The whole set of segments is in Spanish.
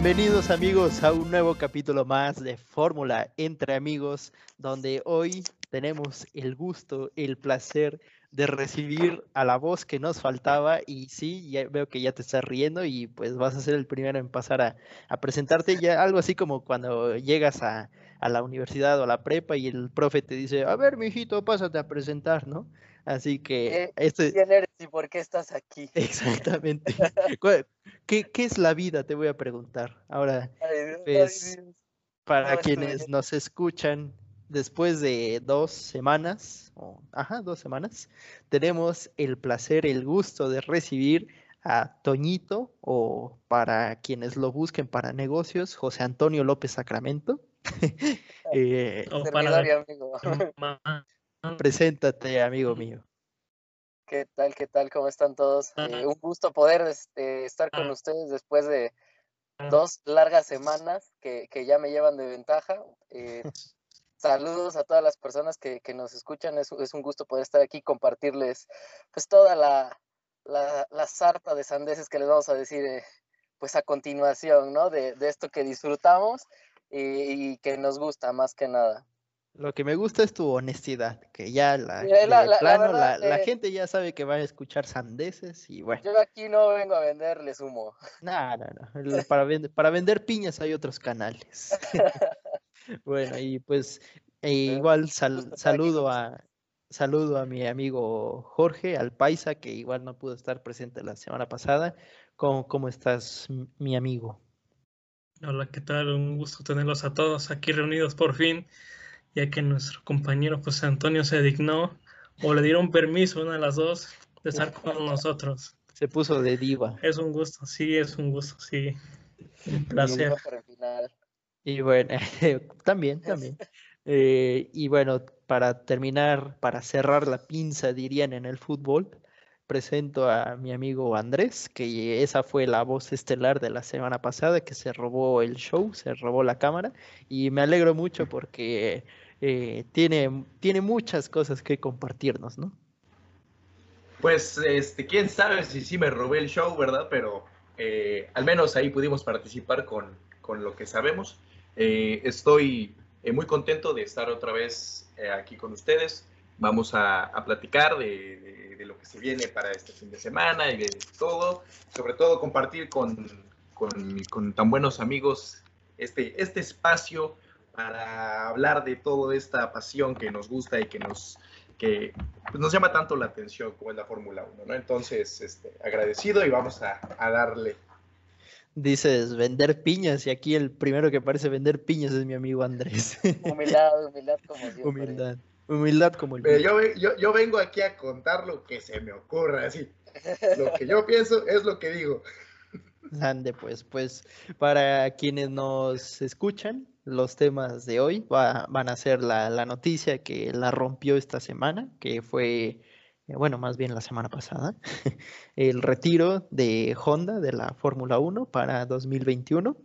Bienvenidos amigos a un nuevo capítulo más de Fórmula entre amigos, donde hoy tenemos el gusto, el placer de recibir a la voz que nos faltaba y sí, ya veo que ya te estás riendo y pues vas a ser el primero en pasar a, a presentarte ya algo así como cuando llegas a, a, la universidad o a la prepa y el profe te dice, a ver, mijito, pásate a presentar, ¿no? Así que... Eh, este... ¿Quién eres y por qué estás aquí? Exactamente. ¿Qué, ¿Qué, es la vida? Te voy a preguntar. Ahora, pues, para no, quienes nos escuchan después de dos semanas, o, ajá, dos semanas, tenemos el placer, el gusto de recibir a Toñito, o para quienes lo busquen para negocios, José Antonio López Sacramento. eh, oh, para... amigo. Preséntate, amigo mío. ¿Qué tal? ¿Qué tal? ¿Cómo están todos? Eh, un gusto poder este, estar con ustedes después de dos largas semanas que, que ya me llevan de ventaja. Eh, saludos a todas las personas que, que nos escuchan. Es, es, un gusto poder estar aquí, compartirles pues toda la, la, la sarta de sandeces que les vamos a decir eh, pues a continuación, ¿no? De, de esto que disfrutamos y, y que nos gusta más que nada. Lo que me gusta es tu honestidad, que ya la, la, la, plano, verdad, la, eh, gente ya sabe que va a escuchar sandeces y bueno. Yo aquí no vengo a venderles humo. No, no, no. Para, vender, para vender piñas hay otros canales. bueno, y pues e igual sal, saludo a saludo a mi amigo Jorge, al Paisa, que igual no pudo estar presente la semana pasada. ¿Cómo, cómo estás, mi amigo? Hola, ¿qué tal? Un gusto tenerlos a todos aquí reunidos por fin ya que nuestro compañero José Antonio se dignó o le dieron permiso, una de las dos, de estar con nosotros. Se puso de diva. Es un gusto, sí, es un gusto, sí. Un placer. Y bueno, también, también. Eh, y bueno, para terminar, para cerrar la pinza, dirían en el fútbol, presento a mi amigo Andrés, que esa fue la voz estelar de la semana pasada, que se robó el show, se robó la cámara, y me alegro mucho porque eh, tiene, tiene muchas cosas que compartirnos, ¿no? Pues, este, quién sabe si sí me robé el show, ¿verdad? Pero eh, al menos ahí pudimos participar con, con lo que sabemos. Eh, estoy eh, muy contento de estar otra vez aquí con ustedes vamos a, a platicar de, de, de, lo que se viene para este fin de semana y de todo, sobre todo compartir con, con, con tan buenos amigos este, este espacio para hablar de toda esta pasión que nos gusta y que nos, que pues nos llama tanto la atención como es la Fórmula 1, ¿no? Entonces, este, agradecido y vamos a, a, darle. Dices vender piñas y aquí el primero que parece vender piñas es mi amigo Andrés. Humildad, humildad como siempre. Humildad. Humildad como el Pero yo, yo, yo, vengo aquí a contar lo que se me ocurra, así. Lo que yo pienso es lo que digo. Ande, pues, pues, para quienes nos escuchan, los temas de hoy va, van a ser la, la, noticia que la rompió esta semana, que fue, eh, bueno, más bien la semana pasada, el retiro de Honda de la Fórmula 1 para 2021.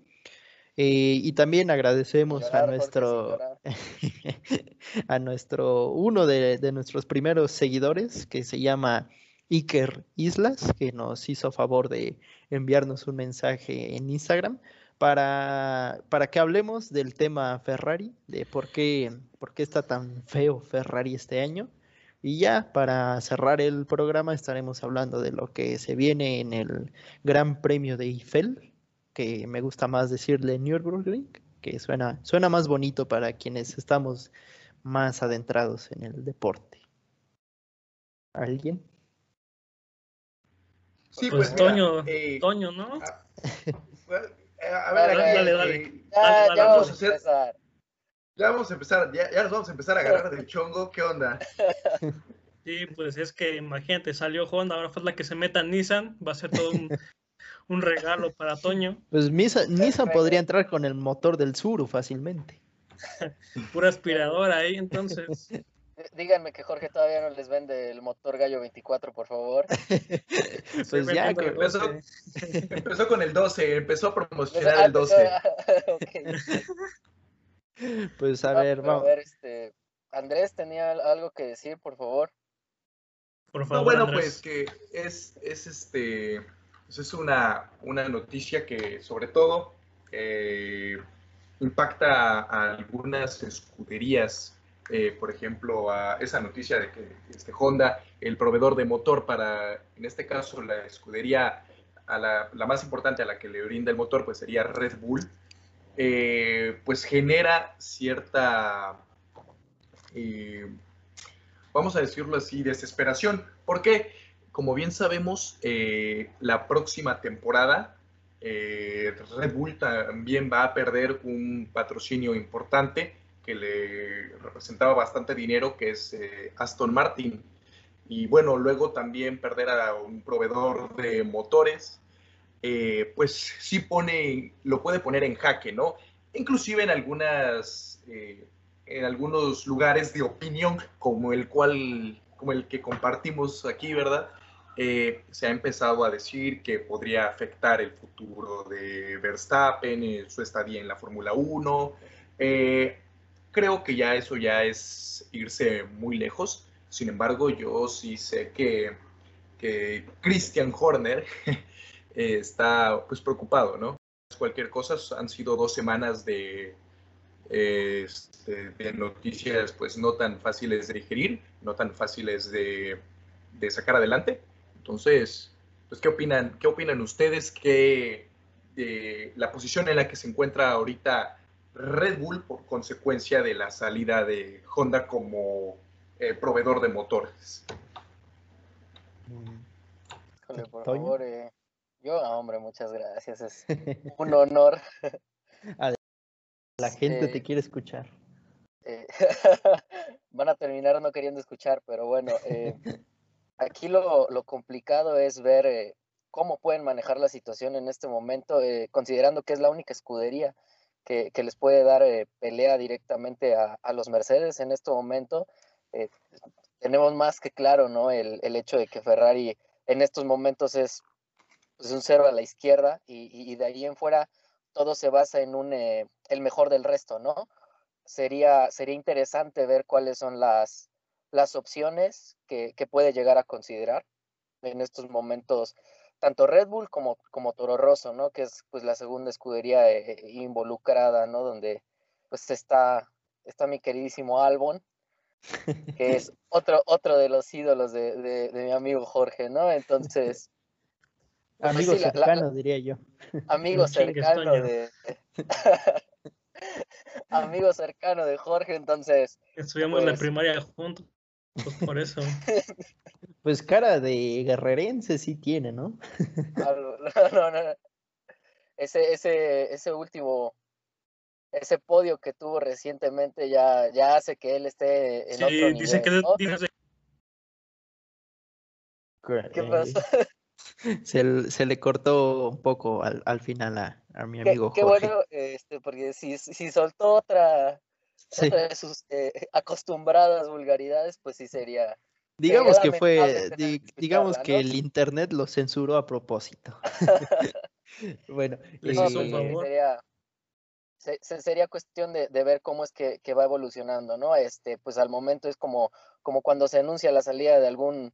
Eh, y también agradecemos a nuestro a nuestro uno de, de, nuestros primeros seguidores que se llama Iker Islas, que nos hizo favor de enviarnos un mensaje en Instagram para, para que hablemos del tema Ferrari, de por qué, por qué está tan feo Ferrari este año. Y ya para cerrar el programa estaremos hablando de lo que se viene en el Gran Premio de Eiffel, que me gusta más decirle Nürburgring, que suena, suena más bonito para quienes estamos más adentrados en el deporte. ¿Alguien? Sí, pues, pues Toño, eh, Toño, ¿no? A, a ver, dale, dale, dale, ya, ya, vamos a hacer. Ya vamos a empezar, ya, ya, nos vamos a empezar a agarrar del chongo, ¿qué onda? Sí, pues es que imagínate, salió Honda, ahora fue la que se meta en Nissan, va a ser todo un, un regalo para Toño. Pues Misa, Nissan podría entrar con el motor del Suru fácilmente. Pura aspiradora ahí, entonces. Díganme que Jorge todavía no les vende el motor Gallo 24, por favor. pues ya, que empezó, empezó, con el 12, empezó a promocionar ah, el 12. okay. Pues a ver, vamos. A ver, este, Andrés tenía algo que decir, por favor. Por favor. No, bueno, Andrés. pues que es, es este pues es una, una noticia que sobre todo eh, impacta a algunas escuderías, eh, por ejemplo, a esa noticia de que este Honda, el proveedor de motor para, en este caso, la escudería, a la, más importante a la que le brinda el motor, pues sería Red Bull, eh, pues genera cierta, vamos a decirlo así, desesperación. ¿Por qué? Como bien sabemos, la próxima temporada eh, Red Bull también va a perder un patrocinio importante que le representaba bastante dinero, que es eh, Aston Martin. Y bueno, luego también perder a un proveedor de motores, eh, pues sí pone, lo puede poner en jaque, ¿no? Inclusive en algunas, en algunos lugares de opinión, como el cual, como el que compartimos aquí, ¿verdad? Eh, se ha empezado a decir que podría afectar el futuro de Verstappen, eh, su estadía en la Fórmula 1. Eh, creo que ya eso ya es irse muy lejos. Sin embargo, yo sí sé que, que Christian Horner está pues preocupado, ¿no? Cualquier cosa, han sido dos semanas de, este, de noticias pues no tan fáciles de digerir, no tan fáciles de sacar adelante. Entonces, pues, ¿qué opinan, qué opinan ustedes que de la posición en la que se encuentra ahorita Red Bull por consecuencia de la salida de Honda como eh, proveedor de motores? por favor, eh, yo, hombre, muchas gracias. Es un honor. La gente te quiere escuchar. Eh, van a terminar no queriendo escuchar, pero bueno, Aquí lo, complicado es ver eh, cómo pueden manejar la situación en este momento, eh, considerando que es la única escudería que, les puede dar eh, pelea directamente a, los Mercedes en este momento. tenemos más que claro ¿no? El, hecho de que Ferrari en estos momentos es pues, un cero a la izquierda y, de ahí en fuera todo se basa en un, el mejor del resto, ¿no? Sería, sería interesante ver cuáles son las, las opciones que, puede llegar a considerar en estos momentos tanto Red Bull como, como Toro Rosso, ¿no? Que es pues la segunda escudería eh, involucrada, ¿no? Donde pues está, está mi queridísimo Albon, que es otro, otro de los ídolos de, mi amigo Jorge, ¿no? Entonces... Pues, amigo cercano, diría yo. Amigo cercano de... amigo cercano de Jorge, entonces... Estudiamos en la pues primaria juntos. Pues por eso. Pues cara de guerrerense sí tiene, ¿no? No, no, no. Ese, ese, ese último, ese podio que tuvo recientemente ya, ya hace que él esté en otro nivel. Dice que ¿Qué pasó? Se, se, le cortó un poco al, al final a, a, mi amigo qué, Jorge. Qué bueno, este, porque si, si soltó otra, de sus eh, acostumbradas vulgaridades, pues sí sería. Digamos que fue, digamos que el internet lo censuró a propósito. bueno, sería, sería cuestión de, ver cómo es que, va evolucionando, ¿no? Este, pues al momento es como, como cuando se anuncia la salida de algún,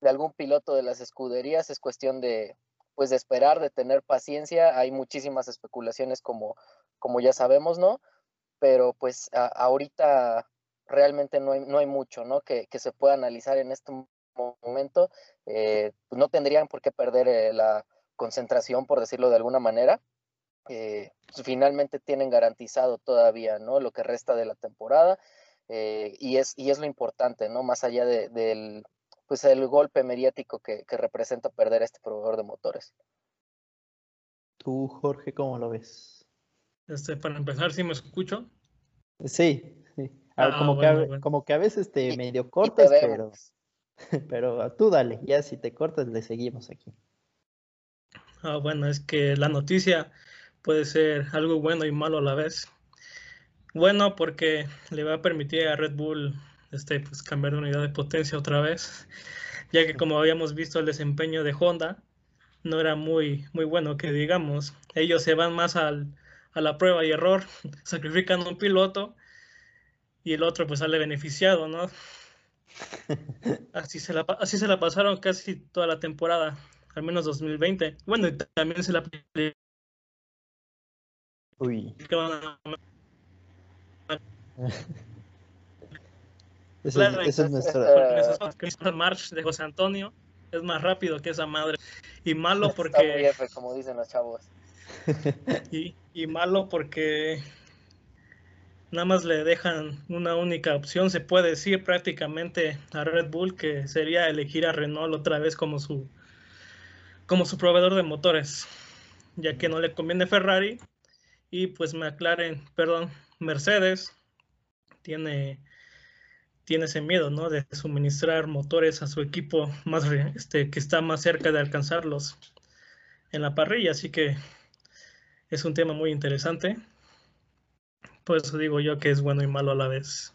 de algún piloto de las escuderías, es cuestión de, pues de esperar, de tener paciencia. Hay muchísimas especulaciones como, como ya sabemos, ¿no? Pero pues ahorita realmente no hay, no hay mucho ¿no? Que, se pueda analizar en este momento. Eh, pues no tendrían por qué perder eh, la concentración, por decirlo de alguna manera. Eh, pues, finalmente tienen garantizado todavía ¿no? lo que resta de la temporada y, es, y es lo importante, ¿no? más allá de, del pues el golpe mediático que, que representa perder este proveedor de motores. Tú, Jorge, ¿cómo lo ves? Este, para empezar, ¿sí me escucho? Sí, sí. Ah, como, que a, como que a veces te medio cortas, pero, pero tú dale, ya si te cortas le seguimos aquí. Ah, bueno, es que la noticia puede ser algo bueno y malo a la vez. Bueno, porque le va a permitir a Red Bull este, pues, cambiar de unidad de potencia otra vez, ya que como habíamos visto el desempeño de Honda no era muy, muy bueno que digamos. Ellos se van más al, a la prueba y error, sacrifican un piloto y el otro pues sale beneficiado, ¿no? Así se la, así se la pasaron casi toda la temporada, al menos 2020. Bueno, y también se la Uy. ese, es, es nuestro. March de José Antonio es más rápido que esa madre. Y malo porque. como dicen los chavos. Y, y malo porque nada más le dejan una única opción, se puede decir prácticamente a Red Bull que sería elegir a Renault otra vez como su como su proveedor de motores, ya que no le conviene Ferrari. Y pues me aclaren, perdón, Mercedes tiene tiene ese miedo, ¿no? De suministrar motores a su equipo más este que está más cerca de alcanzarlos en la parrilla, así que es un tema muy interesante. Por eso digo yo que es bueno y malo a la vez.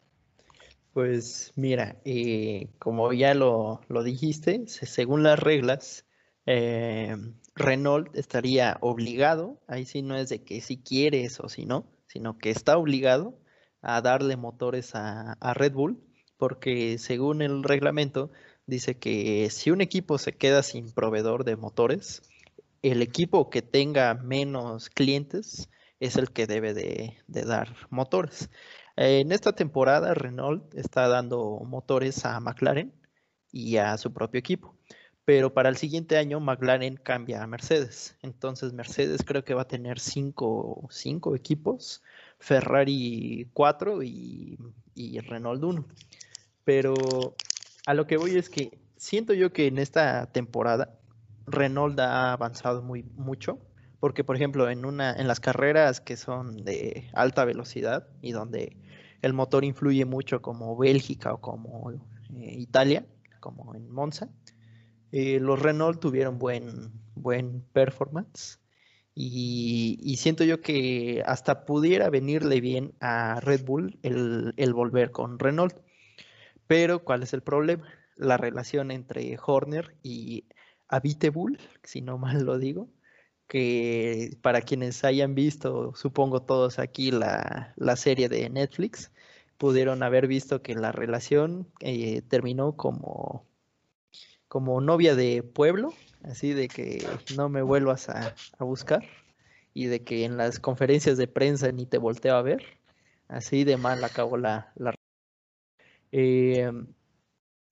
Pues mira, eh, como ya lo, dijiste, según las reglas, eh, Renault estaría obligado, ahí sí no es de que si quieres o si no, sino que está obligado a darle motores a, a Red Bull, porque según el reglamento dice que si un equipo se queda sin proveedor de motores, el equipo que tenga menos clientes es el que debe de, dar motores. En esta temporada Renault está dando motores a McLaren y a su propio equipo. Pero para el siguiente año McLaren cambia a Mercedes. Entonces Mercedes creo que va a tener cinco, equipos, Ferrari cuatro y, y Renault uno. Pero a lo que voy es que siento yo que en esta temporada Renault ha avanzado muy mucho porque por ejemplo en una en las carreras que son de alta velocidad y donde el motor influye mucho como Bélgica o como eh, Italia, como en Monza, eh, los Renault tuvieron buen buen performance y, siento yo que hasta pudiera venirle bien a Red Bull el, el volver con Renault. Pero ¿cuál es el problema? La relación entre Horner y Bull, si no mal lo digo, que para quienes hayan visto, supongo todos aquí, la, serie de Netflix, pudieron haber visto que la relación eh, terminó como, como novia de pueblo, así de que no me vuelvas a, buscar y de que en las conferencias de prensa ni te volteo a ver, así de mal acabó la... la... Eh,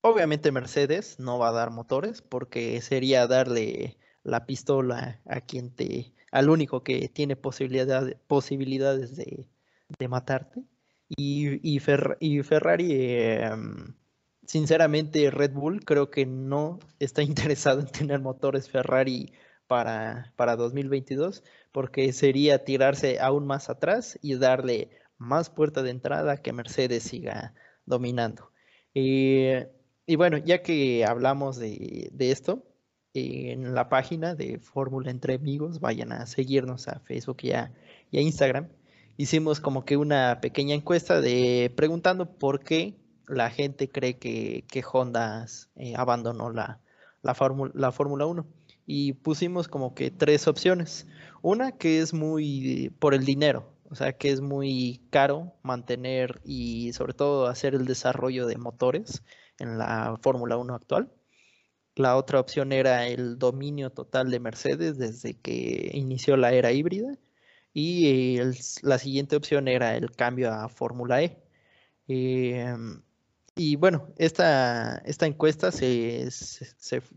obviamente Mercedes no va a dar motores porque sería darle la pistola a quien te, al único que tiene posibilidad, posibilidades de, matarte. Y, y, Ferrari, em, sinceramente, Red Bull creo que no está interesado en tener motores Ferrari para, para 2022, porque sería tirarse aún más atrás y darle más puerta de entrada que Mercedes siga dominando. Eh, y bueno, ya que hablamos de, de esto, en la página de Fórmula Entre Amigos, vayan a seguirnos a Facebook y a, Instagram. Hicimos como que una pequeña encuesta de preguntando por qué la gente cree que, que Honda eh, abandonó la, la, la Fórmula 1. Y pusimos como que tres opciones. Una que es muy por el dinero, o sea que es muy caro mantener y sobre todo hacer el desarrollo de motores en la Fórmula 1 actual. La otra opción era el dominio total de Mercedes desde que inició la era híbrida. Y la siguiente opción era el cambio a Fórmula E. Em, y bueno, esta, esta encuesta se,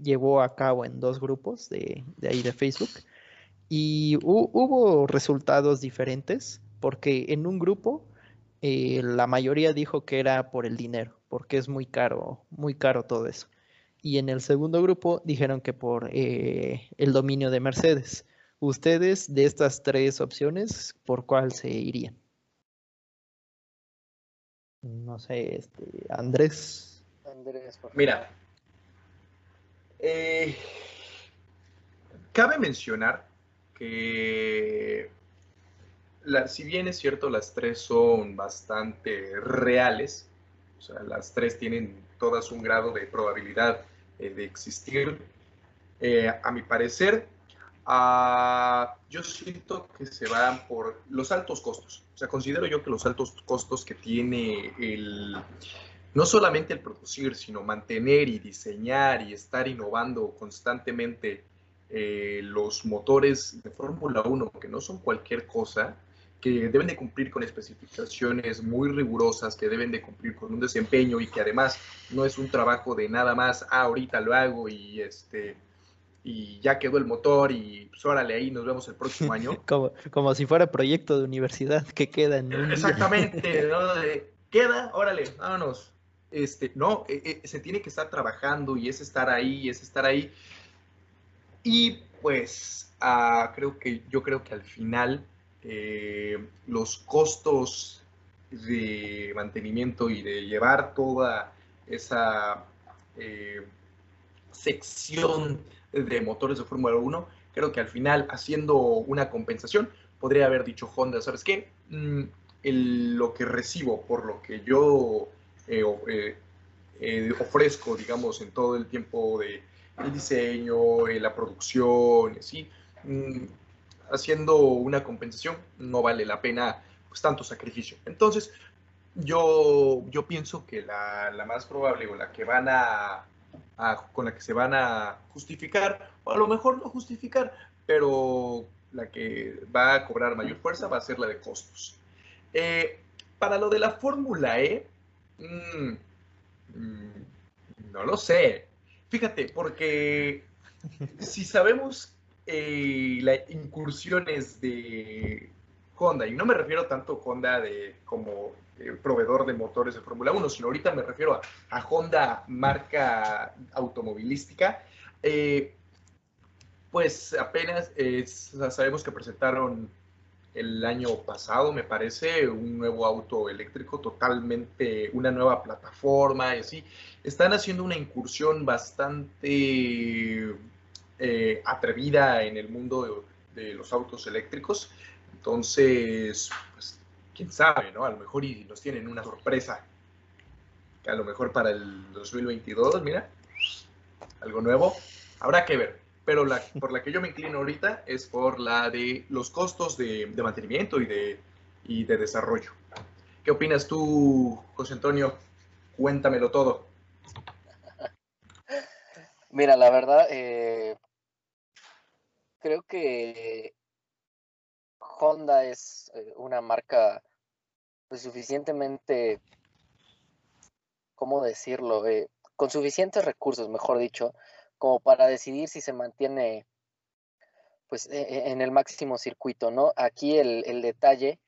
llevó a cabo en dos grupos de, ahí de Facebook. Y hubo resultados diferentes porque en un grupo eh, la mayoría dijo que era por el dinero, porque es muy caro, muy caro todo eso y en el segundo grupo dijeron que por eh, el dominio de Mercedes. Ustedes de estas tres opciones, ¿por cuál se irían? No sé, este, Andrés. Andrés, Mira, eh, cabe mencionar que si bien es cierto, las tres son bastante reales, o sea, las tres tienen todas un grado de probabilidad eh, de existir. Eh, a mi parecer, yo siento que se van por los altos costos. O sea, considero yo que los altos costos que tiene el, no solamente el producir, sino mantener y diseñar y estar innovando constantemente eh, los motores de Fórmula 1, que no son cualquier cosa, que deben de cumplir con especificaciones muy rigurosas, que deben de cumplir con un desempeño y que además no es un trabajo de nada más, ah, ahorita lo hago y este y ya quedó el motor y pues órale ahí, nos vemos el próximo año. como, como si fuera proyecto de universidad que queda en un Exactamente, ¿no? queda, órale, vámonos. Este, no, eh, eh, se tiene que estar trabajando y es estar ahí, es estar ahí. Y pues ah, creo que yo creo que al final eh, los costos de mantenimiento y de llevar toda esa eh, sección de motores de Fórmula 1, creo que al final, haciendo una compensación, podría haber dicho Honda, ¿sabes qué? Mm, lo que recibo por lo que yo eh, ofrezco, digamos, en todo el tiempo de el diseño, la producción, así, mm, haciendo una compensación, no vale la pena pues, tanto sacrificio. Entonces, yo, yo pienso que la, la más probable o la que van a, con la que se van a justificar, o a lo mejor no justificar, pero la que va a cobrar mayor fuerza va a ser la de costos. Eh, para lo de la Fórmula E, mm, mm, no lo sé. Fíjate, porque si sabemos eh, las incursiones de Honda, y no me refiero tanto a Honda de, como eh, proveedor de motores de Fórmula 1, sino ahorita me refiero a, Honda marca automovilística, eh, pues apenas sabemos que presentaron el año pasado, me parece, un nuevo auto eléctrico, totalmente una nueva plataforma y así. Están haciendo una incursión bastante eh, atrevida en el mundo de, los autos eléctricos. Entonces, pues, quién sabe, ¿no? A lo mejor y nos tienen una sorpresa. Que a lo mejor para el 2022, mira, algo nuevo. Habrá que ver. Pero por la que yo me inclino ahorita es por la de los costos de, mantenimiento y de, y de desarrollo. ¿Qué opinas tú, José Antonio? Cuéntamelo todo. Mira, la verdad, eh, creo que Honda es eh, una marca pues, suficientemente, ¿cómo decirlo? Eh, con suficientes recursos, mejor dicho, como para decidir si se mantiene pues e, e, en el máximo circuito, ¿no? Aquí el, el detalle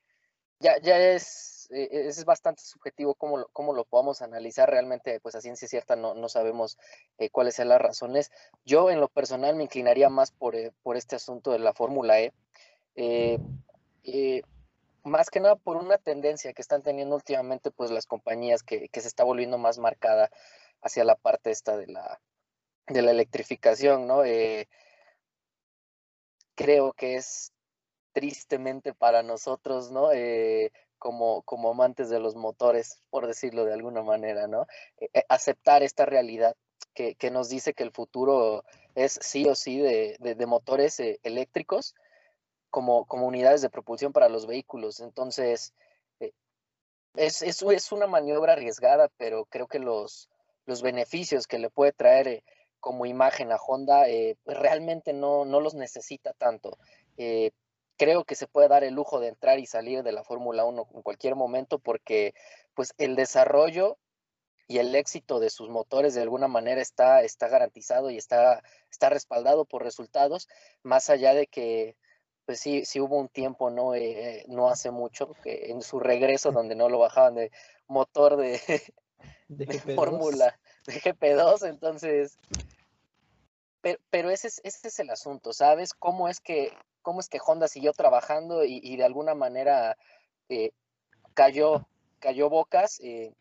ya, ya es eh, es bastante subjetivo cómo, cómo lo podamos analizar realmente, pues a ciencia cierta no, no sabemos eh, cuáles sean las razones. Yo en lo personal me inclinaría más por, eh, por este asunto de la Fórmula E, más que nada por una tendencia que están teniendo últimamente pues las compañías que, que se está volviendo más marcada hacia la parte esta de la, de la electrificación, ¿no? creo que es tristemente para nosotros, ¿no? Como, como amantes de los motores, por decirlo de alguna manera, ¿no? E, e, aceptar esta realidad que, que, nos dice que el futuro es sí o sí de, de, motores eh, eléctricos como, como unidades de propulsión para los vehículos. Entonces, eh, es, es, es, una maniobra arriesgada, pero creo que los, los beneficios que le puede traer eh, como imagen a Honda realmente no, no los necesita tanto creo que se puede dar el lujo de entrar y salir de la Fórmula 1 en cualquier momento porque pues el desarrollo y el éxito de sus motores de alguna manera está, está garantizado y está, está respaldado por resultados, más allá de que pues sí, sí hubo un tiempo, no, eh, no hace mucho, que en su regreso donde no lo bajaban de motor de, de, Fórmula, de GP2, entonces, pero, ese, es, el asunto, ¿sabes? ¿Cómo es que cómo es que Honda siguió trabajando y, de alguna manera eh, cayó, cayó bocas, eh,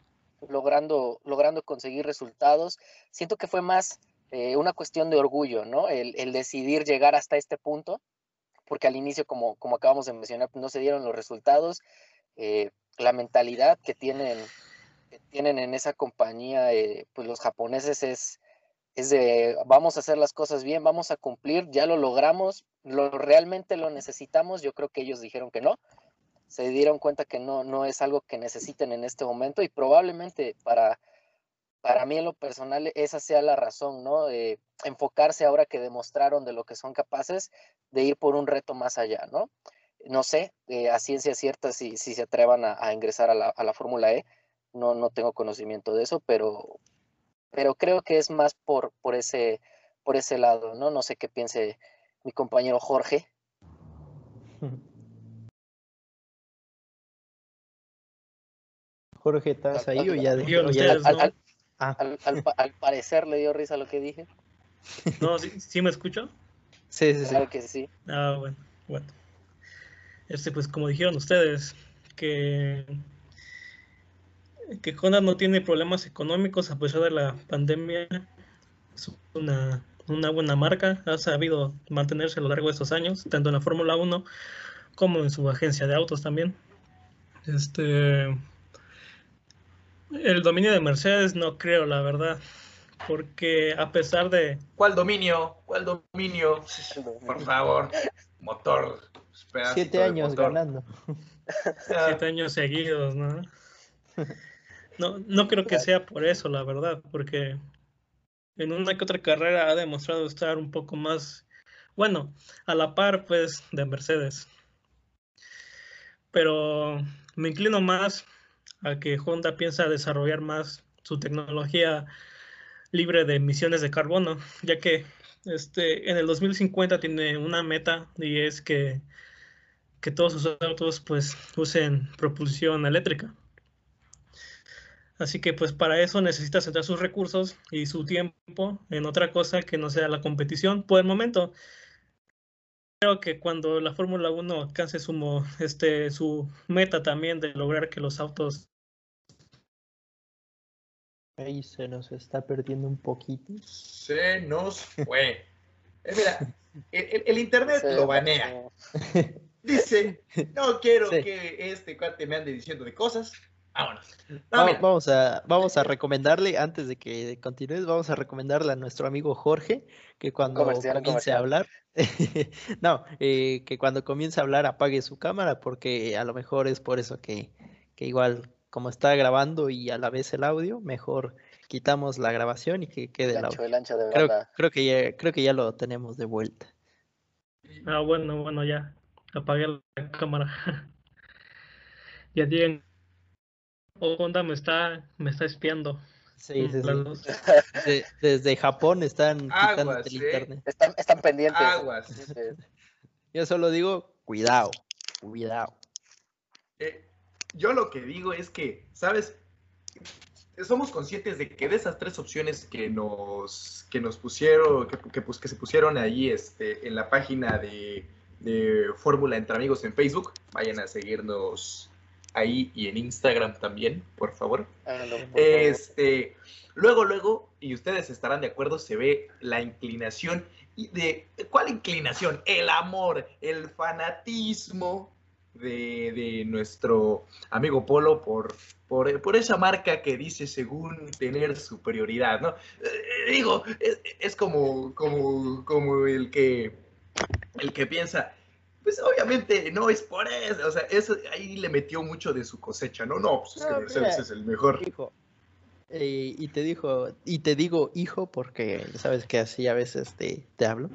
logrando, logrando conseguir resultados. Siento que fue más eh, una cuestión de orgullo, ¿no? El, decidir llegar hasta este punto, porque al inicio, como, como acabamos de mencionar, no se dieron los resultados. la mentalidad que tienen, tienen en esa compañía, pues los japoneses es, es de vamos a hacer las cosas bien, vamos a cumplir, ya lo logramos, lo realmente lo necesitamos, yo creo que ellos dijeron que no, se dieron cuenta que no, no es algo que necesiten en este momento y probablemente para, para mí en lo personal esa sea la razón, ¿no? enfocarse ahora que demostraron de lo que son capaces de ir por un reto más allá, ¿no? no sé eh, a ciencia cierta si, si se atrevan a, ingresar a la, a la Fórmula E. No, no tengo conocimiento de eso, pero, pero creo que es más por, por, ese, por ese lado, ¿no? No sé qué piense mi compañero Jorge. Jorge, ¿estás ahí o ya, ah. al, parecer le dio risa lo que dije. No, ¿sí, me escucho? Sí, sí, claro que sí. Ah, bueno, bueno. Este, pues como dijeron ustedes, que, que Honda no tiene problemas económicos a pesar de la pandemia. Es una, una buena marca, ha sabido mantenerse a lo largo de estos años, tanto en la Fórmula 1 como en su agencia de autos también. Este, el dominio de Mercedes no creo, la verdad. Porque a pesar de... ¿Cuál dominio? ¿Cuál dominio? Por favor, motor. Siete años ganando. Siete años seguidos, ¿no? No, no creo que sea por eso, la verdad, porque en una que otra carrera ha demostrado estar un poco más, bueno, a la par, pues, de Mercedes. Pero me inclino más a que Honda piensa desarrollar más su tecnología libre de emisiones de carbono, ya que este, en el 2050 tiene una meta y es que, que todos sus autos pues usen propulsión eléctrica. Así que pues para eso necesita centrar sus recursos y su tiempo en otra cosa que no sea la competición por el momento. Creo que cuando la Fórmula 1 alcance su, este, su meta también de lograr que los autos Ahí se nos está perdiendo un poquito. Se nos fue. Eh, mira, el, internet lo banea. Dice, no quiero que este cuate me ande diciendo de cosas. Vámonos. vamos, a, vamos a recomendarle, antes de que continúes, vamos a recomendarle a nuestro amigo Jorge que cuando comience a hablar, no, eh, que cuando comience a hablar apague su cámara, porque a lo mejor es por eso que, que igual como está grabando y a la vez el audio, mejor quitamos la grabación y que quede el, audio. creo, que ya, creo que ya lo tenemos de vuelta. Ah, bueno, bueno, ya. Apagué la cámara. ya digan. Honda me está, me está espiando. Sí, sí, sí. desde Japón están quitando el internet. Están, están pendientes. Aguas. Yo solo digo, cuidado, cuidado. Eh, yo lo que digo es que, ¿sabes? Somos conscientes de que de esas tres opciones que nos, que nos pusieron, que, pues, que se pusieron ahí este, en la página de, de Fórmula Entre Amigos en Facebook, vayan a seguirnos ahí y en Instagram también, por favor. este, luego, luego, y ustedes estarán de acuerdo, se ve la inclinación. ¿Y de cuál inclinación? El amor, el fanatismo de, nuestro amigo Polo por, por, esa marca que dice según tener superioridad, ¿no? Eh, digo, es, como, como, como el que el que piensa, pues obviamente no es por eso, o sea, eso ahí le metió mucho de su cosecha, ¿no? No, pues es que Mercedes es el mejor. Hijo. Eh, y te dijo, y te digo hijo porque sabes que así a veces te, te hablo.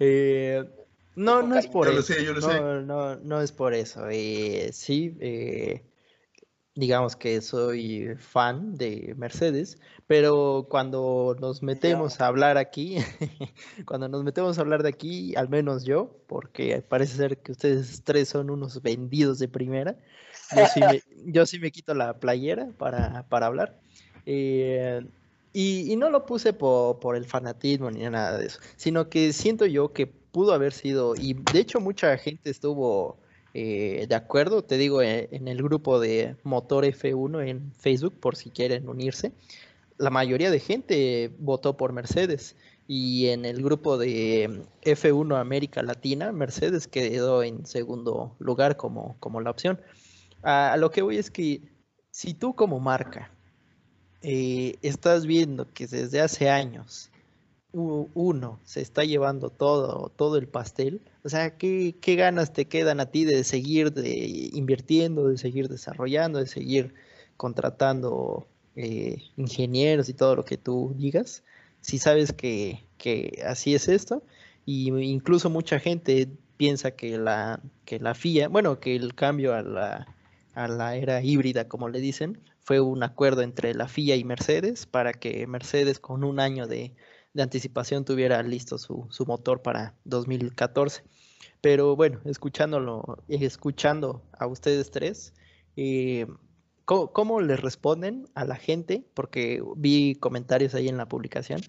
Eh, no, no es por eso. no, No, no es por eso. Eh, sí, eh, digamos que soy fan de Mercedes, pero cuando nos metemos a hablar aquí, cuando nos metemos a hablar de aquí, al menos yo, porque parece ser que ustedes tres son unos vendidos de primera, yo sí me, yo sí me quito la playera para, para hablar. Eh, y, y, no lo puse por, por el fanatismo ni nada de eso, sino que siento yo que pudo haber sido, y de hecho mucha gente estuvo eh, de acuerdo, te digo, eh, en el grupo de Motor F1 en Facebook, por si quieren unirse, la mayoría de gente votó por Mercedes. Y en el grupo de F1 América Latina, Mercedes quedó en segundo lugar como, como la opción. A, lo que voy es que si tú como marca eh, estás viendo que desde hace años uno se está llevando todo, todo el pastel, o sea, ¿qué, ¿qué, ganas te quedan a ti de seguir de, invirtiendo, de seguir desarrollando, de seguir contratando eh, ingenieros y todo lo que tú digas? Si sabes que, que así es esto, y incluso mucha gente piensa que la, que la FIA, bueno, que el cambio a la, a la era híbrida, como le dicen, fue un acuerdo entre la FIA y Mercedes para que Mercedes con un año de, de anticipación tuviera listo su, su, motor para 2014. Pero bueno, escuchándolo, escuchando a ustedes tres, eh, ¿cómo, ¿cómo le responden a la gente? Porque vi comentarios ahí en la publicación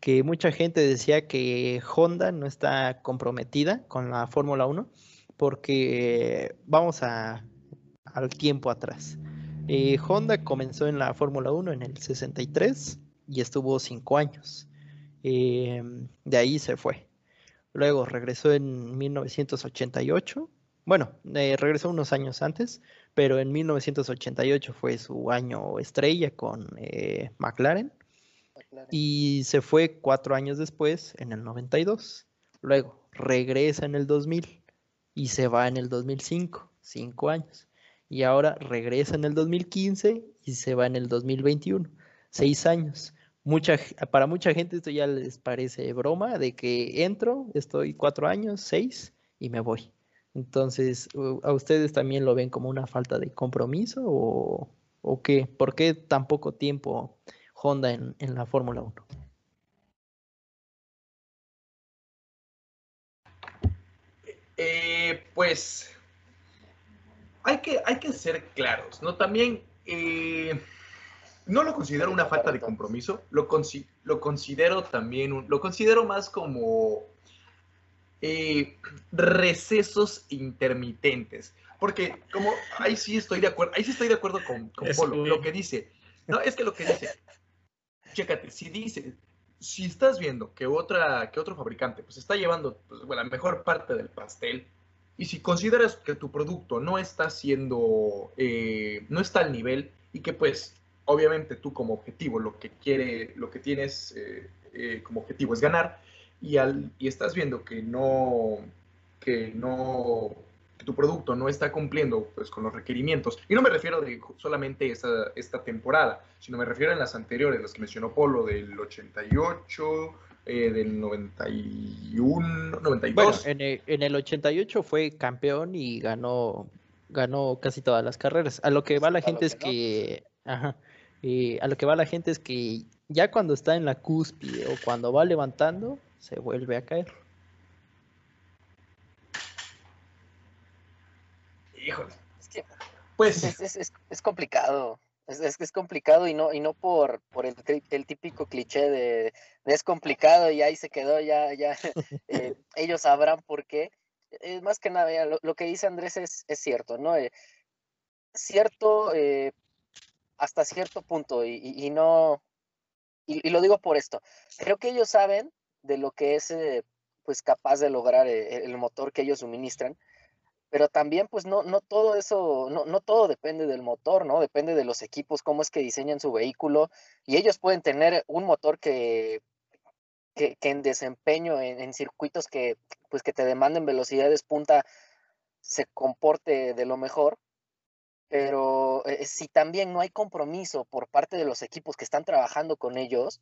que mucha gente decía que Honda no está comprometida con la Fórmula 1 porque vamos a, al tiempo atrás. Eh, Honda comenzó en la Fórmula 1 en el 63 y estuvo cinco años. Eh, de ahí se fue. Luego regresó en 1988. Bueno, eh, regresó unos años antes, pero en 1988 fue su año estrella con eh, McLaren y se fue cuatro años después, en el 92. Luego regresa en el 2000 y se va en el 2005, cinco años. Y ahora regresa en el 2015 y se va en el 2021, seis años. Mucha, para mucha gente esto ya les parece broma de que entro, estoy cuatro años, seis y me voy. Entonces, ¿a ustedes también lo ven como una falta de compromiso o, o qué? ¿Por qué tan poco tiempo Honda en, en la Fórmula 1? Eh, pues hay que, hay que ser claros, ¿no? También eh, no lo considero una falta de compromiso, lo, consi lo considero también, un, lo considero más como eh, recesos intermitentes. Porque como ahí sí estoy de acuerdo, ahí sí estoy de acuerdo con, con Polo, lo que dice. No, es que lo que dice, chécate, si dice, si estás viendo que, otra, que otro fabricante pues está llevando pues, bueno, la mejor parte del pastel, y si consideras que tu producto no está siendo, eh, no está al nivel y que pues obviamente tú como objetivo lo que quiere, lo que tienes eh, eh, como objetivo es ganar y, al, y estás viendo que no, que no, que tu producto no está cumpliendo pues con los requerimientos, y no me refiero de solamente esta, esta temporada, sino me refiero a las anteriores, las que mencionó Polo del 88, eh, del 91, 92. Bueno, en el, en el 88 fue campeón y ganó ganó casi todas las carreras. A lo que va la gente es que, ajá, eh, a lo que va la gente es que ya cuando está en la cúspide o cuando va levantando, se vuelve a caer. Híjole. Es que, pues es, es, es, es complicado. Es, es, es, complicado y no, y no por, por el, el típico cliché de, de, es complicado y ahí se quedó, ya, ya eh, ellos sabrán por qué. Es más que nada, lo, lo, que dice Andrés es, es cierto, ¿no? Eh, cierto eh, hasta cierto punto y, no, y, lo digo por esto, creo que ellos saben de lo que es eh, pues capaz de lograr eh, el motor que ellos suministran, pero también pues no, no todo eso, no, no todo depende del motor, ¿no? Depende de los equipos, cómo es que diseñan su vehículo y ellos pueden tener un motor que, que, que en desempeño, en, en, circuitos que pues que te demanden velocidades punta, se comporte de lo mejor, pero eh, si también no hay compromiso por parte de los equipos que están trabajando con ellos,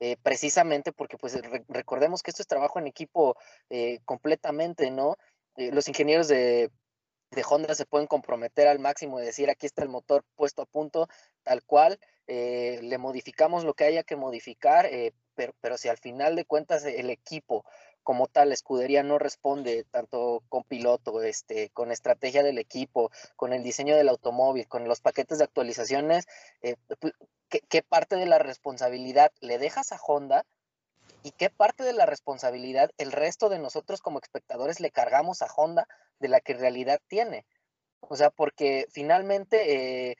eh, precisamente porque pues re recordemos que esto es trabajo en equipo eh, completamente, ¿no? Eh, los ingenieros de, de, Honda se pueden comprometer al máximo y decir aquí está el motor puesto a punto, tal cual, eh, le modificamos lo que haya que modificar, eh, pero, pero si al final de cuentas el equipo como tal, la escudería no responde tanto con piloto, este, con estrategia del equipo, con el diseño del automóvil, con los paquetes de actualizaciones, eh, ¿qué, ¿qué, parte de la responsabilidad le dejas a Honda y qué parte de la responsabilidad el resto de nosotros como espectadores le cargamos a Honda de la que en realidad tiene? O sea, porque finalmente, eh,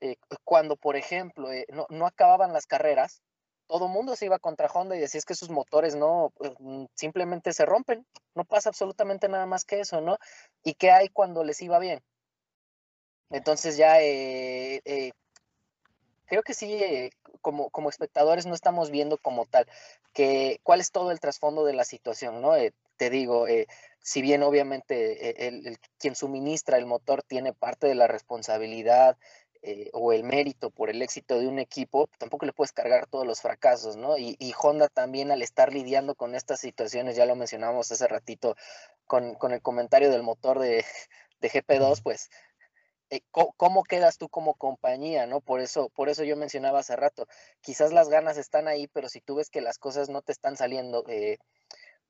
eh, cuando, por ejemplo, eh, no acababan las carreras, todo mundo se iba contra Honda y decía que sus motores no, mm, simplemente se rompen, no pasa absolutamente nada más que eso, ¿no? ¿Y qué hay cuando les iba bien? Entonces ya eh, eh, creo que sí, eh, como, como espectadores no estamos viendo como tal que cuál es todo el trasfondo de la situación, ¿no? Eh, te digo, eh, si bien obviamente el, quien suministra el motor tiene parte de la responsabilidad, eh, o el mérito por el éxito de un equipo, tampoco le puedes cargar todos los fracasos, ¿no? Y, Honda también al estar lidiando con estas situaciones, ya lo mencionamos hace ratito con, el comentario del motor de, de GP2, pues eh, ¿cómo, quedas tú como compañía, ¿no? Por eso, por eso yo mencionaba hace rato, quizás las ganas están ahí, pero si tú ves que las cosas no te están saliendo eh,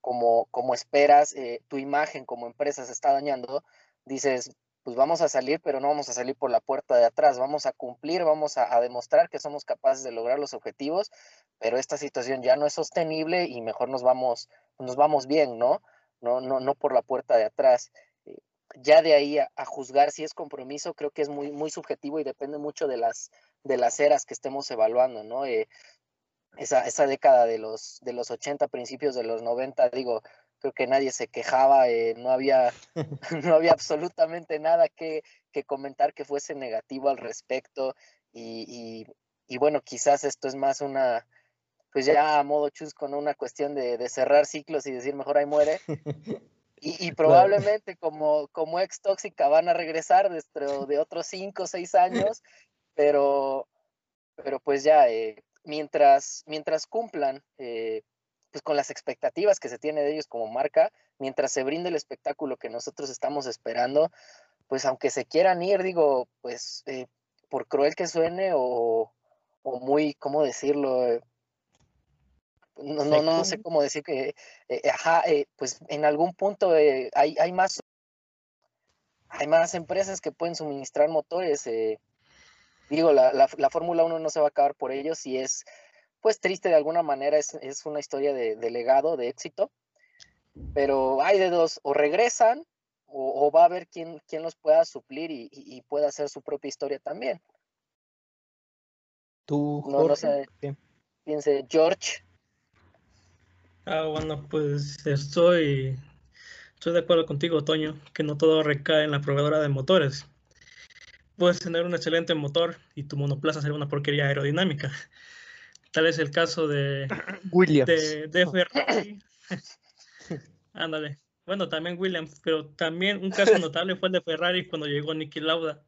como, como esperas, eh, tu imagen como empresa se está dañando, dices, pues vamos a salir, pero no vamos a salir por la puerta de atrás, vamos a cumplir, vamos a, demostrar que somos capaces de lograr los objetivos, pero esta situación ya no es sostenible y mejor nos vamos, nos vamos bien, ¿no? No, no, no por la puerta de atrás ya de ahí a, juzgar si es compromiso, creo que es muy, muy subjetivo y depende mucho de las, de las eras que estemos evaluando, ¿no? Eh, esa, esa, década de los, de los 80, principios de los 90, digo, creo que nadie se quejaba, eh, no, había, no había absolutamente nada que, que, comentar que fuese negativo al respecto y, y, bueno, quizás esto es más una, pues ya a modo chusco, ¿no? Una cuestión de, de cerrar ciclos y decir mejor ahí muere. Y, probablemente como, como ex tóxica van a regresar dentro de otros cinco o seis años, pero, pero pues ya, eh, mientras, mientras cumplan eh, pues con las expectativas que se tiene de ellos como marca, mientras se brinde el espectáculo que nosotros estamos esperando, pues aunque se quieran ir, digo, pues eh, por cruel que suene o, o muy, ¿cómo decirlo? no, no, no sé cómo decir que, eh, ajá, eh, pues en algún punto eh, hay, hay, más hay más empresas que pueden suministrar motores. digo, la, la, la Fórmula 1 no se va a acabar por ellos y es pues triste de alguna manera, es, es una historia de, de, legado, de éxito, pero hay de dos, o regresan o, va a haber quien, quien los pueda suplir y, y, pueda hacer su propia historia también. Tú, no, no sé, piense George, Ah, bueno, pues estoy, estoy de acuerdo contigo, Toño, que no todo recae en la proveedora de motores. Puedes tener un excelente motor y tu monoplaza ser una porquería aerodinámica. Tal es el caso de Williams. De, Ferrari. Ándale. Bueno, también Williams, pero también un caso notable fue el de Ferrari cuando llegó Nicky Lauda.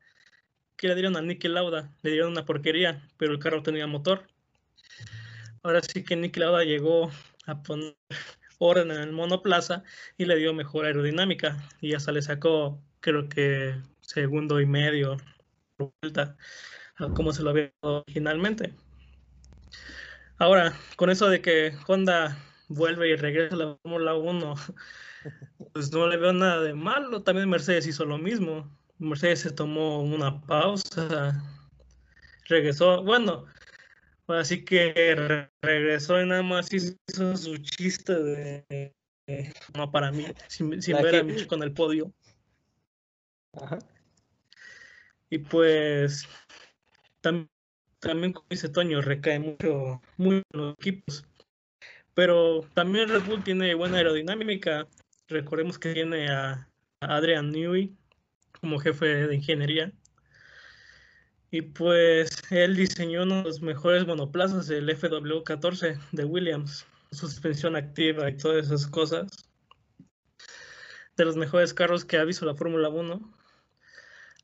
¿Qué le dieron a Nicky Lauda? Le dieron una porquería, pero el carro tenía motor. Ahora sí que Nicky Lauda llegó a poner orden en el monoplaza y le dio mejor aerodinámica y hasta le sacó creo que segundo y medio vuelta a como se lo había dado originalmente. Ahora, con eso de que Honda vuelve y regresa a la Fórmula 1, pues no le veo nada de malo. También Mercedes hizo lo mismo. Mercedes se tomó una pausa, regresó. Bueno, Así que regresó y nada más hizo su chiste de, no para mí, sin, ver a Mitch con el podio. Y pues también, también como dice Toño, recae mucho, mucho en los equipos. Pero también Red Bull tiene buena aerodinámica. Recordemos que tiene a Adrian Newey como jefe de ingeniería. Y pues él diseñó uno de los mejores monoplazas, el FW14 de Williams, suspensión activa y todas esas cosas. De los mejores carros que ha visto la Fórmula 1.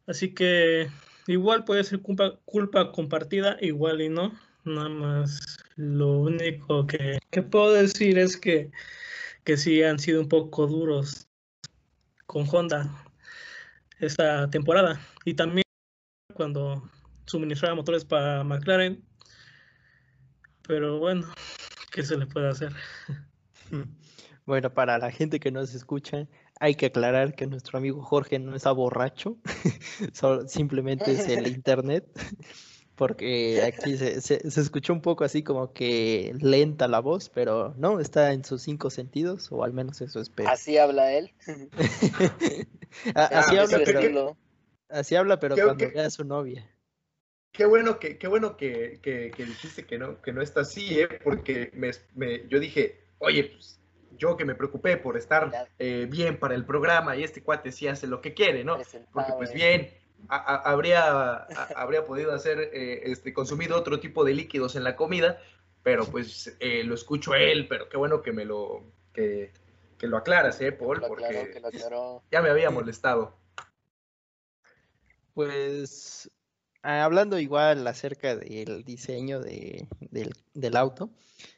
Así que igual puede ser culpa, culpa, compartida, igual y no. Nada más lo único que, que puedo decir es que, que sí han sido un poco duros con Honda esta temporada. Y también cuando suministraba motores para McLaren. Pero bueno, ¿qué se le puede hacer? Bueno, para la gente que nos escucha, hay que aclarar que nuestro amigo Jorge no está borracho, simplemente es el internet, porque aquí se, se, escuchó un poco así como que lenta la voz, pero no, está en sus cinco sentidos, o al menos eso espero. Así habla él. así, habla, pero, así habla, pero cuando vea a su novia. Qué bueno que, qué bueno que, que, dijiste que no, que no está así, ¿eh? porque me, me, yo dije, oye, pues yo que me preocupé por estar eh, bien para el programa y este cuate sí hace lo que quiere, ¿no? Porque pues bien, habría, habría podido hacer, eh, este, consumido otro tipo de líquidos en la comida, pero pues eh, lo escucho él, pero qué bueno que me lo, que, que lo aclaras, ¿eh, Paul? porque ya me había molestado. Pues hablando igual acerca del diseño de, del, auto,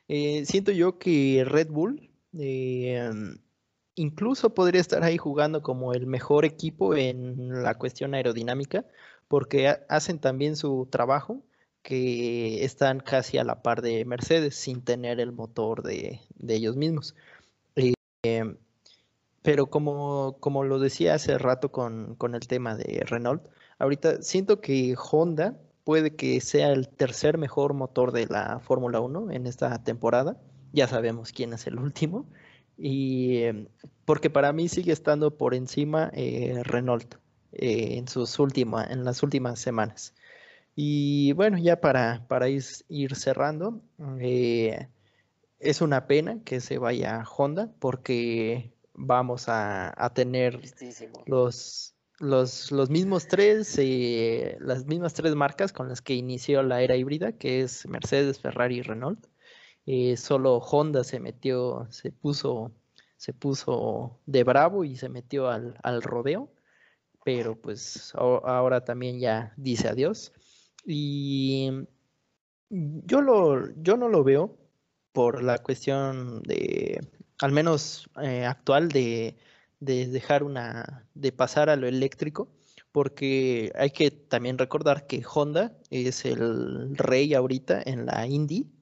eh, siento yo que Red Bull eh, incluso podría estar ahí jugando como el mejor equipo en la cuestión aerodinámica, porque hacen también su trabajo, que están casi a la par de Mercedes sin tener el motor de, ellos mismos. Eh, pero como, como lo decía hace rato con, con el tema de Renault, ahorita siento que Honda puede que sea el tercer mejor motor de la Fórmula 1 en esta temporada. Ya sabemos quién es el último. Y em, porque para mí sigue estando por encima eh, Renault eh, en, sus últimas, en las últimas semanas. Y bueno, ya para, para ir, cerrando, eh, es una pena que se vaya Honda porque vamos a, tener los, los, los, mismos tres, las mismas tres marcas con las que inició la era híbrida, que es Mercedes, Ferrari y Renault. Eh, solo Honda se metió, se puso, se puso de bravo y se metió al, rodeo, pero pues ahora también ya dice adiós. Y yo, lo, yo no lo veo por la cuestión de, al menos eh, actual, de, de dejar una, de pasar a lo eléctrico, porque hay que también recordar que Honda es el rey ahorita en la Indy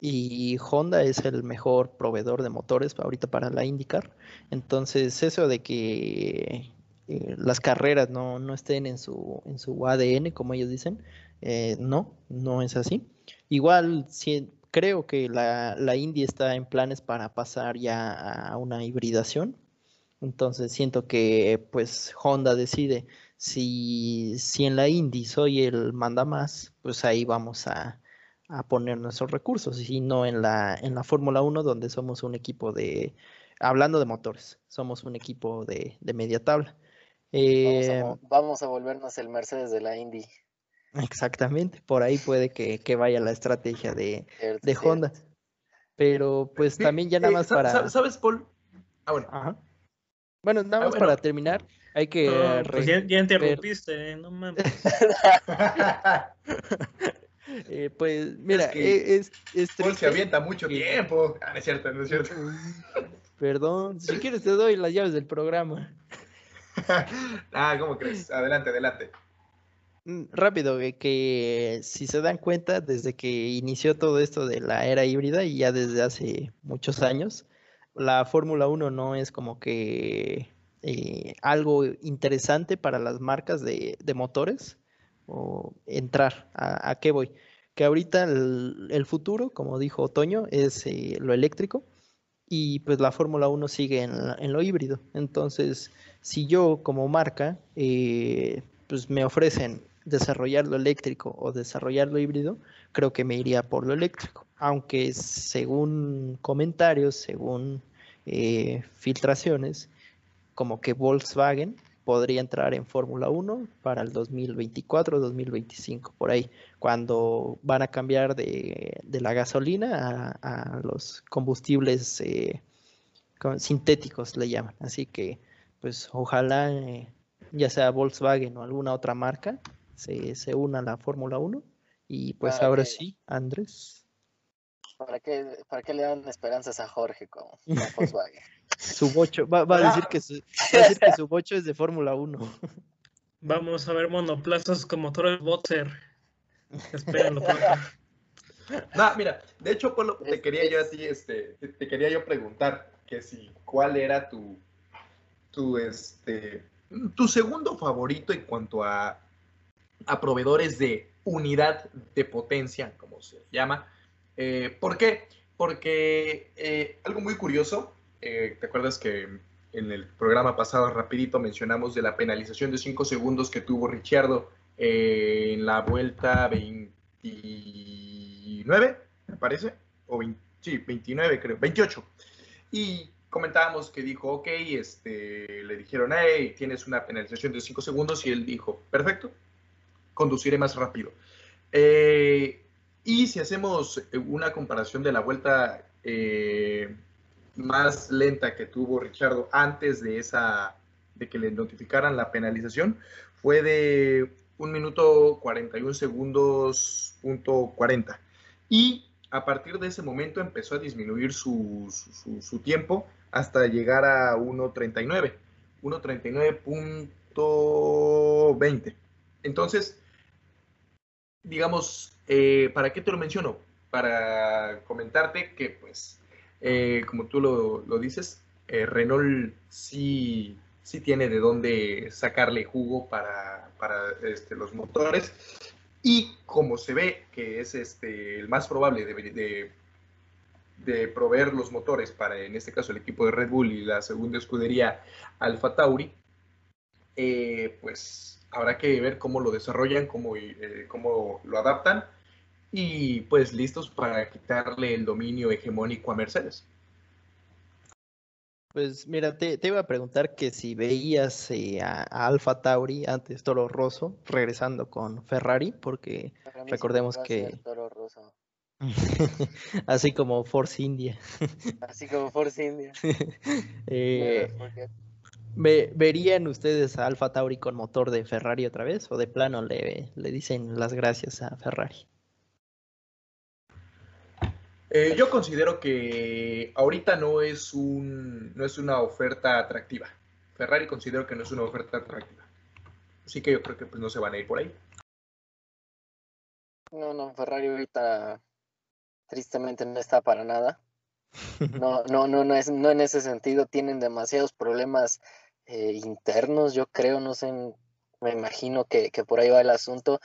y Honda es el mejor proveedor de motores ahorita para la IndyCar. Entonces, eso de que eh, las carreras no, estén en su, en su ADN, como ellos dicen, eh, no, no es así. Igual, creo que la, la Indy está en planes para pasar ya a una hibridación. Entonces, siento que pues Honda decide si, si en la Indy soy el manda más, pues ahí vamos a a poner nuestros recursos y no en la, en la Fórmula 1 donde somos un equipo de, hablando de motores, somos un equipo de, media tabla. Eh, vamos, a, volvernos el Mercedes de la Indy. Exactamente, por ahí puede que, vaya la estrategia de, Honda. Pero pues también ya nada más para... ¿Sabes, Paul? Ah, bueno. Bueno, nada ah, más para terminar, hay que... Pues ya, interrumpiste, no mames. Eh, pues mira, es, es, se avienta mucho tiempo. Ah, no es cierto, no es cierto. Perdón, si quieres te doy las llaves del programa. ah, ¿cómo crees? Adelante, adelante. Mm, rápido, que si se dan cuenta, desde que inició todo esto de la era híbrida y ya desde hace muchos años, la Fórmula 1 no es como que eh, algo interesante para las marcas de, de motores o entrar. ¿A, qué voy? Que ahorita el, futuro, como dijo Otoño, es eh, lo eléctrico y pues la Fórmula 1 sigue en, lo híbrido. Entonces, si yo como marca eh, pues me ofrecen desarrollar lo eléctrico o desarrollar lo híbrido, creo que me iría por lo eléctrico. Aunque según comentarios, según eh, filtraciones, como que Volkswagen podría entrar en Fórmula 1 para el 2024-2025, por ahí, cuando van a cambiar de, la gasolina a, los combustibles eh, sintéticos, le llaman. Así que, pues ojalá, eh, ya sea Volkswagen o alguna otra marca, se, se una a la Fórmula 1. Y pues ahora sí, Andrés. ¿Para qué, ¿Para qué le dan esperanzas a Jorge con Volkswagen? Su bocho, va, a decir que su, va a decir que su bocho es de Fórmula 1. Vamos a ver monoplazas con motores Boxer. Espérenlo No, mira, de hecho, Polo, te quería yo así, este, te quería yo preguntar que si, ¿cuál era tu, tu, este, tu segundo favorito en cuanto a, a proveedores de unidad de potencia, como se llama? Eh, ¿Por qué? Porque eh, algo muy curioso, eh, ¿te acuerdas que en el programa pasado rapidito mencionamos de la penalización de 5 segundos que tuvo Richardo eh, en la vuelta 29, me parece? O sí, 29 creo, 28. Y comentábamos que dijo, ok, este, le dijeron, hey, tienes una penalización de 5 segundos y él dijo, perfecto, conduciré más rápido. Eh, y si hacemos una comparación de la vuelta más lenta que tuvo Richardo antes de esa de que le notificaran la penalización fue de un minuto 41 segundos punto 40. Y a partir de ese momento empezó a disminuir su, su, tiempo hasta llegar a 1.39, 1.39.20. Entonces, digamos, eh, ¿para qué te lo menciono? Para comentarte que, pues, eh, como tú lo, lo dices, eh, Renault sí, sí, tiene de dónde sacarle jugo para, para este, los motores. Y como se ve que es este, el más probable de, de, proveer los motores para, en este caso, el equipo de Red Bull y la segunda escudería Alfa Tauri, eh, pues habrá que ver cómo lo desarrollan, cómo, cómo lo adaptan y pues listos para quitarle el dominio hegemónico a Mercedes. Pues mira, te, iba a preguntar que si veías eh, a, Alfa Tauri antes Toro Rosso regresando con Ferrari, porque recordemos que... Toro Rosso. Así como Force India. Así como Force India. eh, ¿Verían ustedes a Alfa Tauri con motor de Ferrari otra vez? ¿O de plano le, le dicen las gracias a Ferrari? Eh, yo considero que ahorita no es, un, no es una oferta atractiva. Ferrari considero que no es una oferta atractiva. Así que yo creo que pues, no se van a ir por ahí. No, no, Ferrari ahorita tristemente no está para nada. No, no, no, no, es, no en ese sentido. Tienen demasiados problemas eh, internos, yo creo, no sé, me imagino que, que por ahí va el asunto.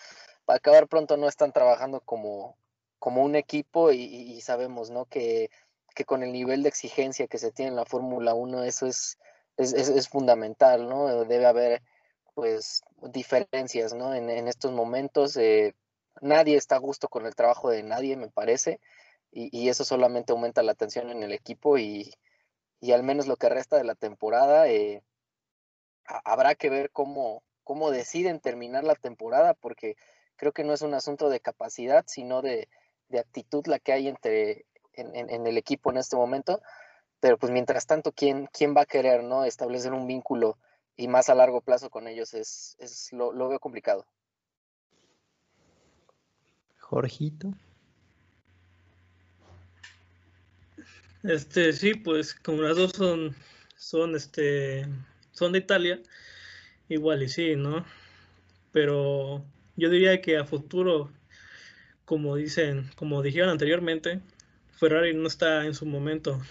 Para acabar pronto no están trabajando como, como un equipo y, sabemos, ¿no? Que, que, con el nivel de exigencia que se tiene en la Fórmula 1, eso es, es, fundamental, ¿no? Debe haber, pues, diferencias, ¿no? En, estos momentos, eh, nadie está a gusto con el trabajo de nadie, me parece, y, eso solamente aumenta la tensión en el equipo y, al menos lo que resta de la temporada, eh, habrá que ver cómo, cómo deciden terminar la temporada, porque creo que no es un asunto de capacidad, sino de, de actitud la que hay entre, en, el equipo en este momento, pero pues mientras tanto, ¿quién, quién va a querer ¿no? establecer un vínculo y más a largo plazo con ellos? Es, es lo, veo complicado. Jorgito. Este, sí, pues como las dos son, son, este, son de Italia, igual y sí, ¿no? Pero yo diría que a futuro como dicen, como dijeron anteriormente, Ferrari no está en su momento.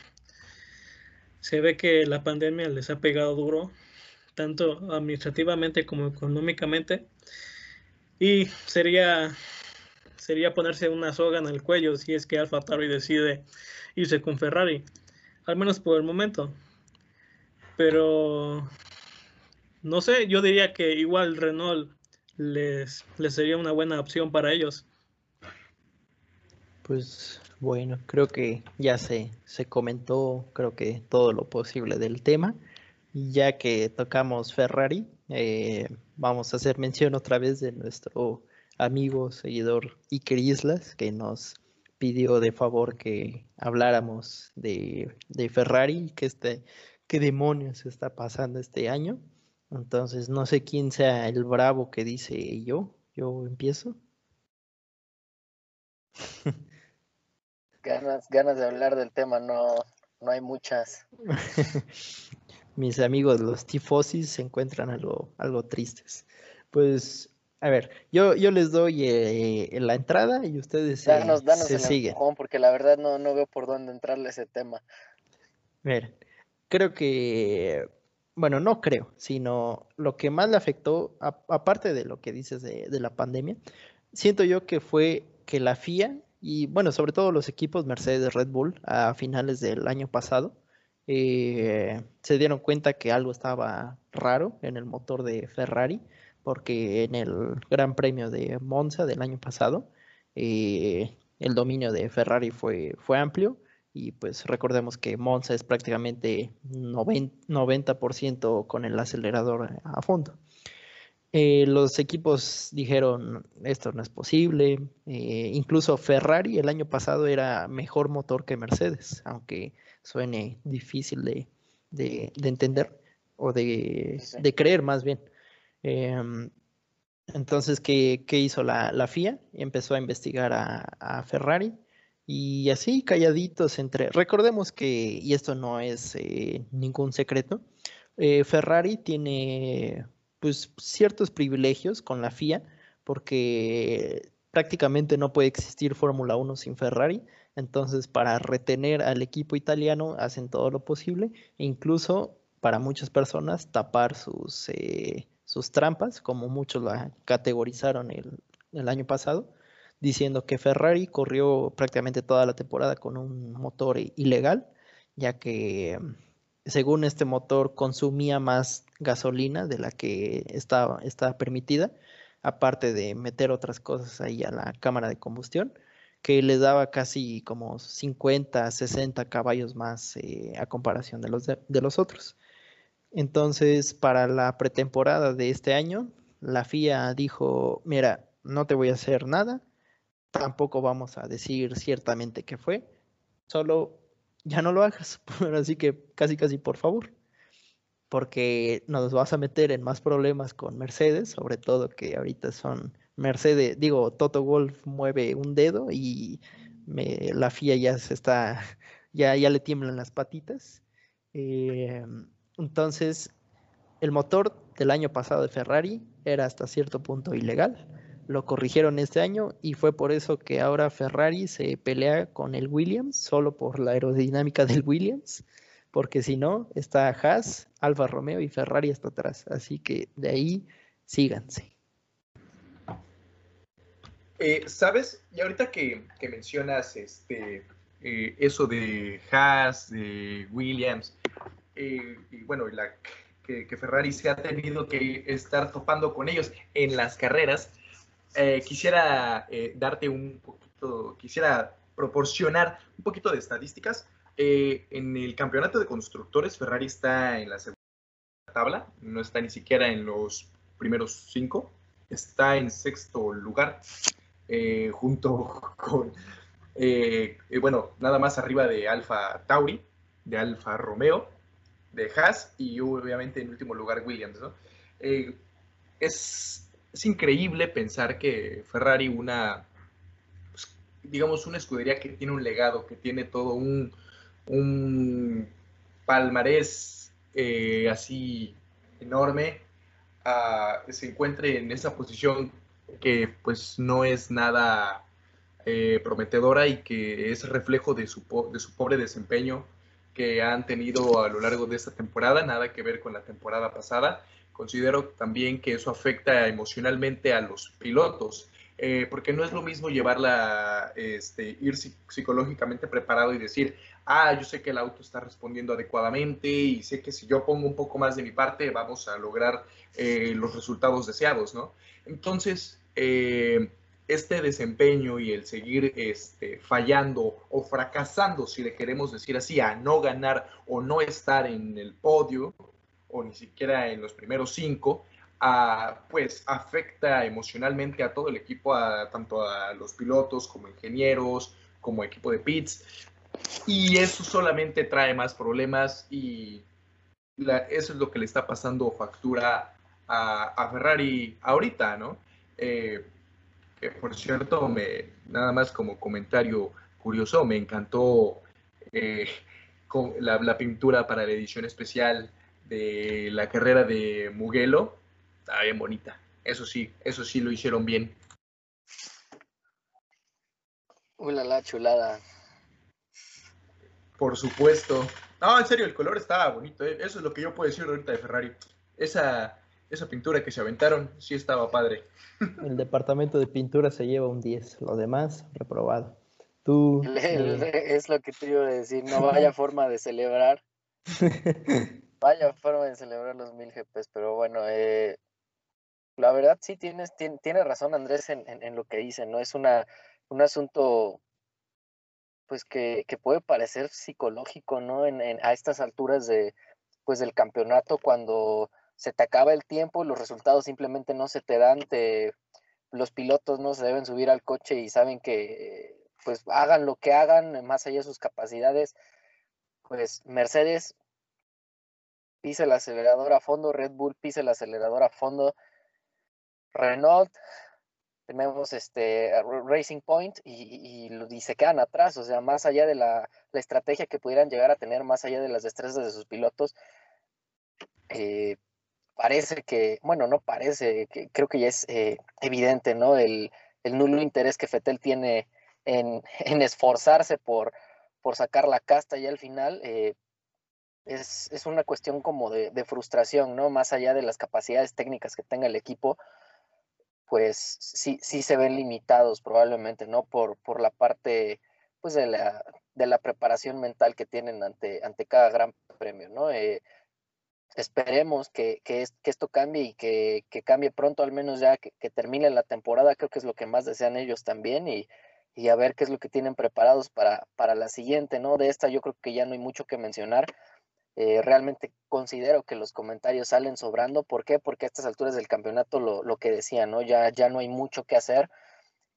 Se ve que la pandemia les ha pegado duro, tanto administrativamente como económicamente, y sería sería ponerse una soga en el cuello si es que Alfa Tauri decide irse con Ferrari, al menos por el momento. Pero no sé, yo diría que igual Renault les, les sería una buena opción para ellos. Pues bueno, creo que ya se, se comentó, creo que todo lo posible del tema. Ya que tocamos Ferrari, eh, vamos a hacer mención otra vez de nuestro amigo, seguidor Iker Islas, que nos pidió de favor que habláramos de, de Ferrari, que este, qué demonios está pasando este año. Entonces, no sé quién sea el bravo que dice yo, yo empiezo. Ganas, ganas de hablar del tema, no, no hay muchas. Mis amigos, los tifosis se encuentran algo, algo tristes. Pues, a ver, yo, yo les doy eh, la entrada y ustedes danos, danos se siguen. porque la verdad no, no veo por dónde entrarle ese tema. Ver, creo que, bueno, no creo, sino lo que más le afectó, aparte de lo que dices de, de la pandemia, siento yo que fue que la FIA y bueno, sobre todo los equipos Mercedes Red Bull a finales del año pasado eh, se dieron cuenta que algo estaba raro en el motor de Ferrari, porque en el Gran Premio de Monza del año pasado eh, el dominio de Ferrari fue, fue amplio y pues recordemos que Monza es prácticamente 90% con el acelerador a fondo. Eh, los equipos dijeron, esto no es posible. Eh, incluso Ferrari el año pasado era mejor motor que Mercedes, aunque suene difícil de, entender o de, creer más bien. Em, Entonces, ¿qué, hizo la, la, FIA? Empezó a investigar a, Ferrari y así calladitos entre... Recordemos que, y esto no es eh, ningún secreto, Ferrari tiene pues ciertos privilegios con la FIA porque prácticamente no puede existir Fórmula 1 sin Ferrari. Entonces, para retener al equipo italiano, hacen todo lo posible, e incluso para muchas personas tapar sus, eh, sus trampas, como muchos la categorizaron el, el año pasado, diciendo que Ferrari corrió prácticamente toda la temporada con un motor ilegal, ya que según este motor consumía más gasolina de la que estaba, estaba permitida, aparte de meter otras cosas ahí a la cámara de combustión, que le daba casi como 50, 60 caballos más eh, a comparación de los, de, los otros. Entonces, para la pretemporada de este año, la FIA dijo, mira, no te voy a hacer nada, tampoco vamos a decir ciertamente qué fue, solo ya no lo hagas, así que casi casi por favor, porque nos vas a meter en más problemas con Mercedes, sobre todo que ahorita son Mercedes, digo, Toto Wolf mueve un dedo y la FIA ya se está, ya, ya le tiemblan las patitas. Eh, entonces, el motor del año pasado de Ferrari era hasta cierto punto ilegal lo corrigieron este año y fue por eso que ahora Ferrari se pelea con el Williams, solo por la aerodinámica del Williams, porque si no, está Haas, Alfa Romeo y Ferrari hasta atrás. Así que de ahí síganse. Eh, ¿Sabes? Y ahorita que, mencionas este, eh, eso de Haas, de Williams, eh, y bueno, la, que, que Ferrari se ha tenido que estar topando con ellos en las carreras, eh, quisiera eh, darte un poquito, quisiera proporcionar un poquito de estadísticas. Eh, en el campeonato de constructores, Ferrari está en la segunda tabla, no está ni siquiera en los primeros cinco, está en sexto lugar, junto con, bueno, nada más arriba de Alfa Tauri, de Alfa Romeo, de Haas y obviamente en último lugar Williams. ¿no? es es increíble pensar que Ferrari, una, pues, digamos, una escudería que tiene un legado, que tiene todo un, palmarés eh, así enorme, ah, se encuentre en esa posición que pues no es nada eh, prometedora y que es reflejo de su, de su pobre desempeño que han tenido a lo largo de esta temporada, nada que ver con la temporada pasada Considero también que eso afecta emocionalmente a los pilotos, eh, porque no es lo mismo llevarla, este, ir psicológicamente preparado y decir, ah, yo sé que el auto está respondiendo adecuadamente y sé que si yo pongo un poco más de mi parte vamos a lograr eh, los resultados deseados, ¿no? Entonces, eh, este desempeño y el seguir este, fallando o fracasando, si le queremos decir así, a no ganar o no estar en el podio, o ni siquiera en los primeros cinco, pues afecta emocionalmente a todo el equipo, a, tanto a los pilotos como ingenieros, como equipo de pits. Y eso solamente trae más problemas y eso es lo que le está pasando factura a, Ferrari ahorita, ¿no? Eh, que por cierto, me, nada más como comentario curioso, me encantó eh, la, la, pintura para la edición especial de la carrera de Mugello, está bien bonita. Eso sí, eso sí lo hicieron bien. Uy, la, chulada. Por supuesto. No, en serio, el color estaba bonito. ¿eh? Eso es lo que yo puedo decir ahorita de Ferrari. Esa, esa pintura que se aventaron sí estaba padre. El departamento de pintura se lleva un 10, lo demás reprobado. Tú. Eh, es lo que te iba a decir, no vaya forma de celebrar. Vaya forma de celebrar los mil GPs, pero bueno, eh, la verdad sí tienes, tiene, razón Andrés en, lo que dice, ¿no? Es una, un asunto pues que, puede parecer psicológico, ¿no? En, a estas alturas de, pues, del campeonato, cuando se te acaba el tiempo, los resultados simplemente no se te dan, te, los pilotos no se deben subir al coche y saben que pues hagan lo que hagan, más allá de sus capacidades, pues Mercedes pisa el acelerador a fondo, Red Bull pisa el acelerador a fondo. Renault, tenemos este Racing Point y, y, se quedan atrás, o sea, más allá de la, estrategia que pudieran llegar a tener, más allá de las destrezas de sus pilotos, eh, parece que, bueno, no parece, que creo que ya es eh, evidente, ¿no? El, nulo interés que Fetel tiene en, esforzarse por, por sacar la casta y al final. Eh, es, una cuestión como de, de, frustración, ¿no? Más allá de las capacidades técnicas que tenga el equipo, pues sí, sí se ven limitados probablemente, ¿no? Por, por la parte, pues, de la, de la preparación mental que tienen ante, ante cada gran premio, ¿no? Eh, esperemos que, que, esto cambie y que, cambie pronto, al menos ya que, termine la temporada, creo que es lo que más desean ellos también y, y a ver qué es lo que tienen preparados para, para la siguiente, ¿no? De esta yo creo que ya no hay mucho que mencionar. Eh, realmente considero que los comentarios salen sobrando. ¿Por qué? Porque a estas alturas del campeonato lo, lo que decía, ¿no? Ya, ya no hay mucho que hacer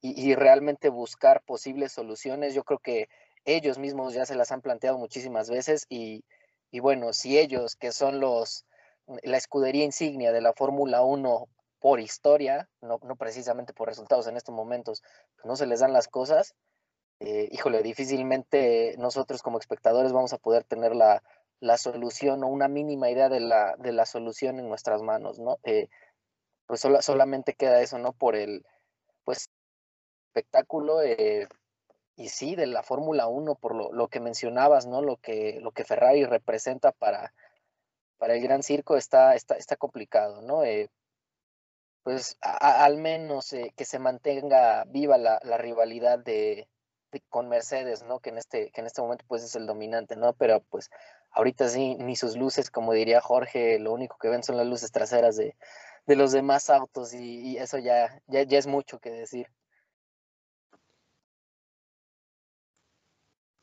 y, realmente buscar posibles soluciones. Yo creo que ellos mismos ya se las han planteado muchísimas veces y, y bueno, si ellos, que son los la escudería insignia de la Fórmula 1 por historia, no, no, precisamente por resultados en estos momentos, pues no se les dan las cosas, eh, híjole, difícilmente nosotros como espectadores vamos a poder tener la, la solución o una mínima idea de la, de la solución en nuestras manos, ¿no? Eh, pues solamente queda eso, ¿no? Por el, pues, espectáculo eh, y sí, de la Fórmula 1, por lo, lo, que mencionabas, ¿no? Lo que, lo que Ferrari representa para, para el gran circo está, está, está complicado, ¿no? Eh, pues al menos que se mantenga viva la, la rivalidad de, con Mercedes, ¿no? Que en este, que en este momento pues es el dominante, ¿no? Pero pues ahorita sí, ni sus luces, como diría Jorge, lo único que ven son las luces traseras de, los demás autos y, eso ya, ya, ya, es mucho que decir.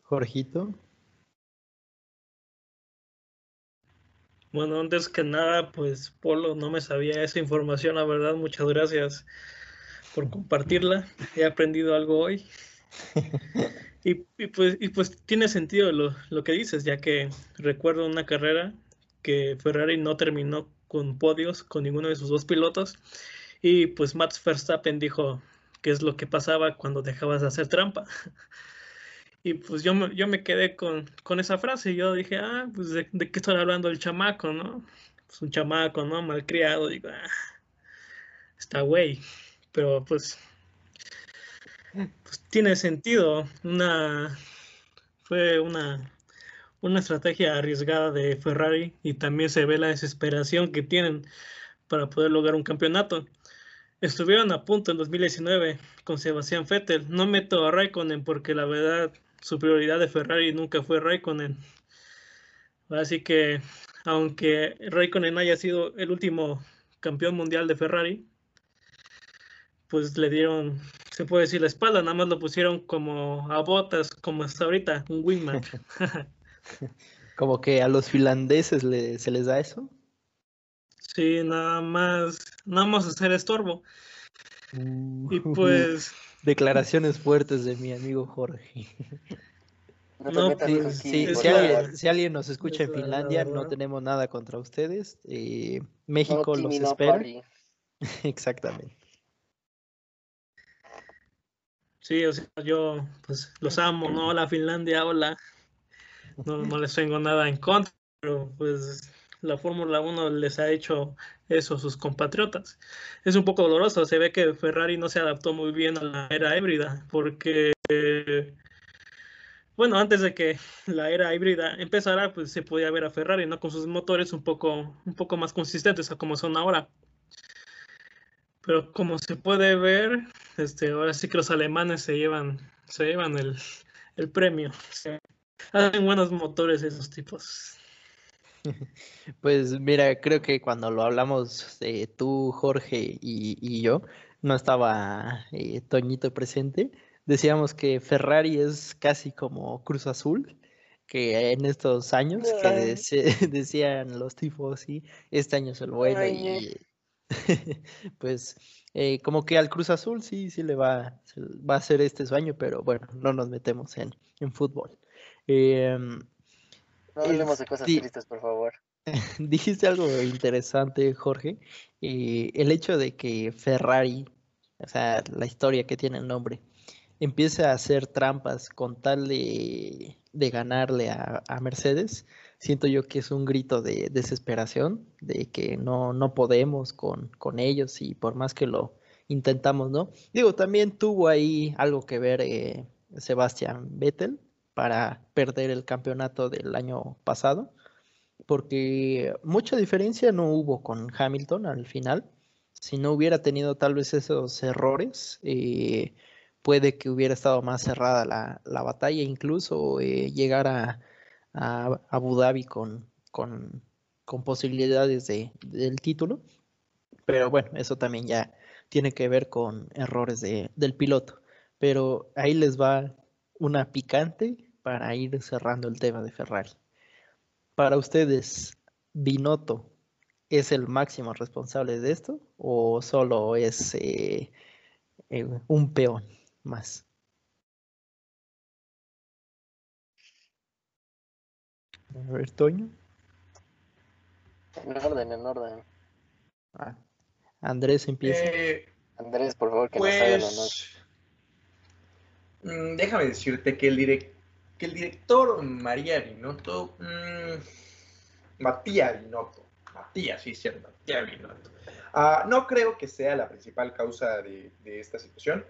Jorgito. Bueno, antes que nada, pues Polo, no me sabía esa información, la verdad, muchas gracias por compartirla. He aprendido algo hoy. Y, pues, y pues tiene sentido lo, lo, que dices, ya que recuerdo una carrera que Ferrari no terminó con podios con ninguno de sus dos pilotos y pues Max Verstappen dijo qué es lo que pasaba cuando dejabas de hacer trampa. Y pues yo me, yo me quedé con, con esa frase. Yo dije, ah, pues de, qué está hablando el chamaco, ¿no? Pues un chamaco, ¿no? Malcriado. Digo, ah, está güey. Pero pues pues tiene sentido. Una fue una, estrategia arriesgada de Ferrari y también se ve la desesperación que tienen para poder lograr un campeonato. Estuvieron a punto en 2019 con Sebastián Vettel. No meto a Raikkonen porque la verdad su prioridad de Ferrari nunca fue Raikkonen. Así que aunque Raikkonen haya sido el último campeón mundial de Ferrari, pues le dieron se puede decir la espalda, nada más lo pusieron como a botas, como hasta ahorita, un wingman. como que a los finlandeses se les da eso. Sí, nada más, nada más hacer estorbo. y pues. Declaraciones fuertes de mi amigo Jorge. No, pues, si, alguien, nos escucha en Finlandia, no tenemos nada contra ustedes. Eh, México los espera. Exactamente. Sí, o sea, yo pues los amo, ¿no? Hola Finlandia, hola. No, no les tengo nada en contra, pero pues la Fórmula 1 les ha hecho eso a sus compatriotas. Es un poco doloroso, se ve que Ferrari no se adaptó muy bien a la era híbrida, porque, bueno, antes de que la era híbrida empezara, pues se podía ver a Ferrari, ¿no? Con sus motores un poco, un poco más consistentes a como son ahora. Pero como se puede ver, este, ahora sí que los alemanes se llevan, se llevan el, premio. hacen buenos motores esos tipos. Pues mira, creo que cuando lo hablamos eh, tú, Jorge y, yo, no estaba eh, Toñito presente, decíamos que Ferrari es casi como Cruz Azul, que en estos años, que decían los tipos, sí, este año es el bueno y pues eh, como que al Cruz Azul sí, sí le va, va a ser este sueño, pero bueno, no nos metemos en, fútbol. Em, No hablemos de cosas tristes, por favor. Dijiste algo interesante, Jorge. Eh, el hecho de que Ferrari, o sea, la historia que tiene el nombre, empiece a hacer trampas con tal de, ganarle a, Mercedes, siento yo que es un grito de desesperación, de que no, no podemos con, con ellos y por más que lo intentamos, ¿no? Digo, también tuvo ahí algo que ver eh, Sebastián Vettel para perder el campeonato del año pasado porque mucha diferencia no hubo con Hamilton al final. Si no hubiera tenido tal vez esos errores, eh, puede que hubiera estado más cerrada la, batalla, incluso eh, llegar a, Abu Dhabi con, con, posibilidades de, del título. Pero bueno, eso también ya tiene que ver con errores del piloto. Pero ahí les va una picante para ir cerrando el tema de Ferrari. Para ustedes, ¿Binotto es el máximo responsable de esto o solo es eh, eh, un peón más? A ver, Toño. En orden, en orden. Ah, Andrés empieza. Eh, Andrés, por favor, que nos haga el honor. Pues, mm, déjame decirte que el director el director María Binotto, mm, Matías Binotto, Matías, sí, cierto, Matías Binotto, ah, no creo que sea la principal causa de, esta situación.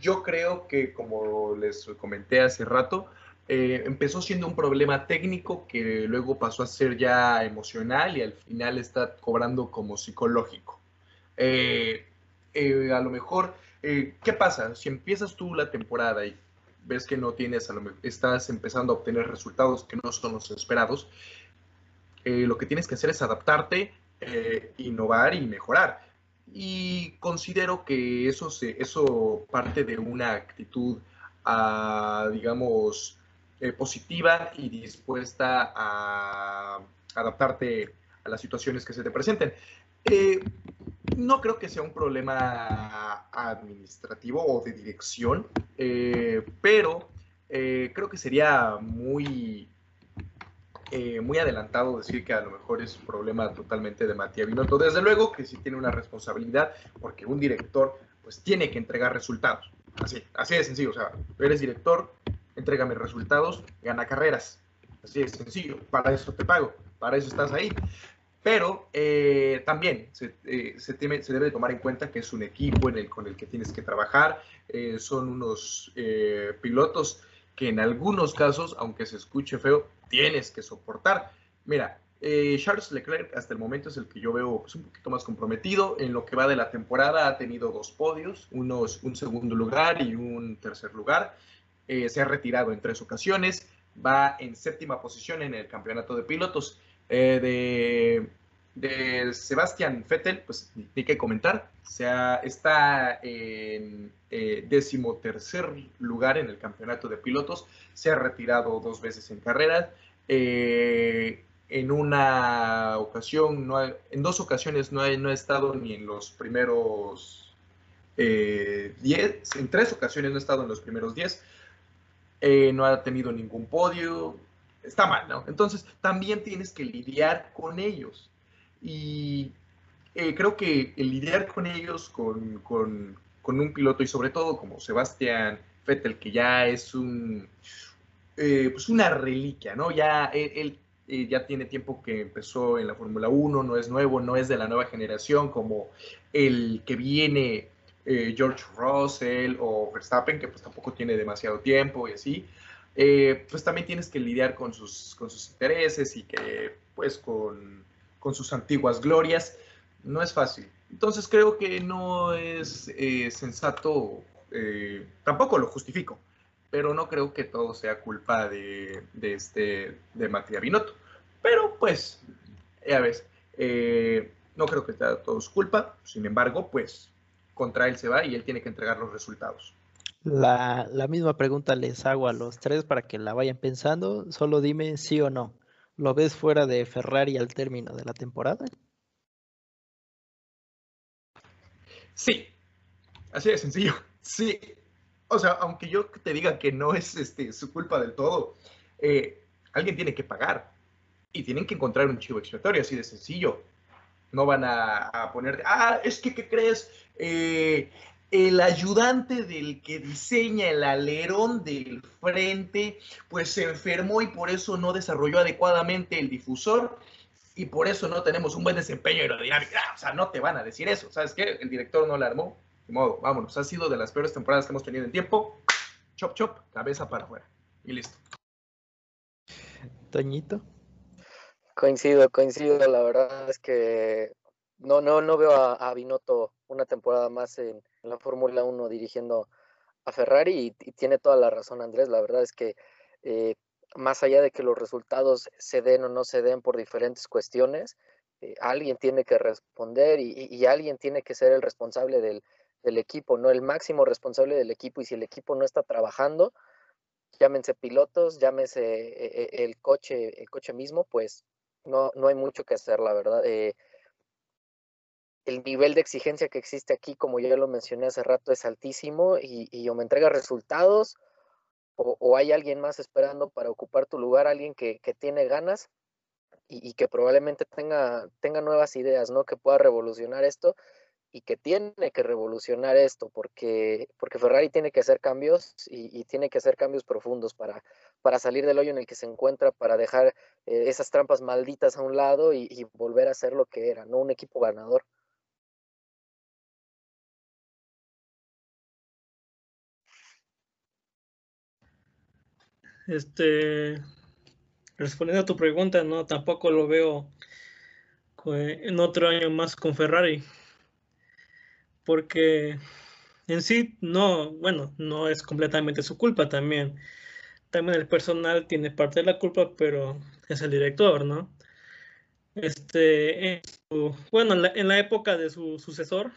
Yo creo que, como les comenté hace rato, eh, empezó siendo un problema técnico que luego pasó a ser ya emocional y al final está cobrando como psicológico. Eh, eh, a lo mejor, ¿qué pasa? Si empiezas tú la temporada y ves que no tienes, estás empezando a obtener resultados que no son los esperados, lo que tienes que hacer es adaptarte, innovar y mejorar. Y considero que eso, se, eso parte de una actitud, ah, digamos, eh, positiva y dispuesta a adaptarte a las situaciones que se te presenten. No creo que sea un problema administrativo o de dirección, eh, pero eh, creo que sería muy, eh, muy adelantado decir que a lo mejor es un problema totalmente de Matías Binotto. Desde luego que sí tiene una responsabilidad, porque un director pues tiene que entregar resultados. Así, así de sencillo. O sea, eres director, entrégame resultados, gana carreras. Así de sencillo. Para eso te pago, para eso estás ahí. Pero eh, también eh, se, debe tomar en cuenta que es un equipo con el que tienes que trabajar, eh, son unos pilotos que en algunos casos, aunque se escuche feo, tienes que soportar. Mira, Charles Leclerc hasta el momento es el que yo veo pues, un poquito más comprometido. En lo que va de la temporada ha tenido dos podios, unos, un segundo lugar y un tercer lugar. Se ha retirado en tres ocasiones, va en séptima posición en el campeonato de pilotos. Eh, de, Sebastián Vettel, pues ni que comentar. O sea, está en eh, décimo tercer lugar en el campeonato de pilotos. Se ha retirado dos veces en carrera. Eh, en una ocasión, no en dos ocasiones no ha, no ha estado ni en los primeros 10. en tres ocasiones no ha estado en los primeros 10. No ha tenido ningún podio está mal, ¿no? Entonces, también tienes que lidiar con ellos. Y eh, creo que el lidiar con ellos, con, un piloto y sobre todo como Sebastián Vettel, que ya es un, eh, pues una reliquia, ¿no? Ya él, eh, ya tiene tiempo que empezó en la Fórmula 1, no es nuevo, no es de la nueva generación como el que viene George Russell o Verstappen, que pues tampoco tiene demasiado tiempo y así. Eh, pues también tienes que lidiar con sus, con sus intereses y que pues con, sus antiguas glorias. No es fácil. Entonces creo que no es eh, sensato, eh, tampoco lo justifico, pero no creo que todo sea culpa de, de este, de Matías Binotto. Pero pues, ya ves, no creo que todo es culpa, sin embargo, pues contra él se va y él tiene que entregar los resultados. La, misma pregunta les hago a los tres para que la vayan pensando. Solo dime sí o no. ¿Lo ves fuera de Ferrari al término de la temporada? Sí, así de sencillo. Sí. O sea, aunque yo te diga que no es este, su culpa del todo, eh, alguien tiene que pagar y tienen que encontrar un chivo expiatorio, así de sencillo. No van a, a poner, ah, es que, ¿qué crees? Eh, el ayudante del que diseña el alerón del frente, pues se enfermó y por eso no desarrolló adecuadamente el difusor y por eso no tenemos un buen desempeño aerodinámico. Ah, o sea, no te van a decir eso. ¿Sabes qué? El director no la armó. De modo, vámonos. Ha sido de las peores temporadas que hemos tenido en tiempo. Chop, chop, cabeza para afuera. Y listo. Toñito. Coincido, coincido. La verdad es que no, no, no veo a, a Binotto una temporada más en, la Fórmula 1 dirigiendo a Ferrari y, tiene toda la razón Andrés. La verdad es que eh, más allá de que los resultados se den o no se den por diferentes cuestiones, eh, alguien tiene que responder y, y, alguien tiene que ser el responsable del, del, equipo, no el máximo responsable del equipo. Y si el equipo no está trabajando, llámense pilotos, llámense eh, el coche, el coche mismo, pues no, no hay mucho que hacer, la verdad. Eh, el nivel de exigencia que existe aquí, como ya lo mencioné hace rato, es altísimo y, y o me entrega resultados o, o, hay alguien más esperando para ocupar tu lugar, alguien que, que tiene ganas y, y, que probablemente tenga, tenga nuevas ideas, ¿no? Que pueda revolucionar esto y que tiene que revolucionar esto porque, porque Ferrari tiene que hacer cambios y, tiene que hacer cambios profundos para, para salir del hoyo en el que se encuentra, para dejar eh, esas trampas malditas a un lado y, y volver a ser lo que era, ¿no? Un equipo ganador. Este, respondiendo a tu pregunta, no, tampoco lo veo en otro año más con Ferrari, porque en sí no, bueno, no es completamente su culpa también. También el personal tiene parte de la culpa, pero es el director, ¿no? Este, en su, bueno, en la, en la, época de su sucesor,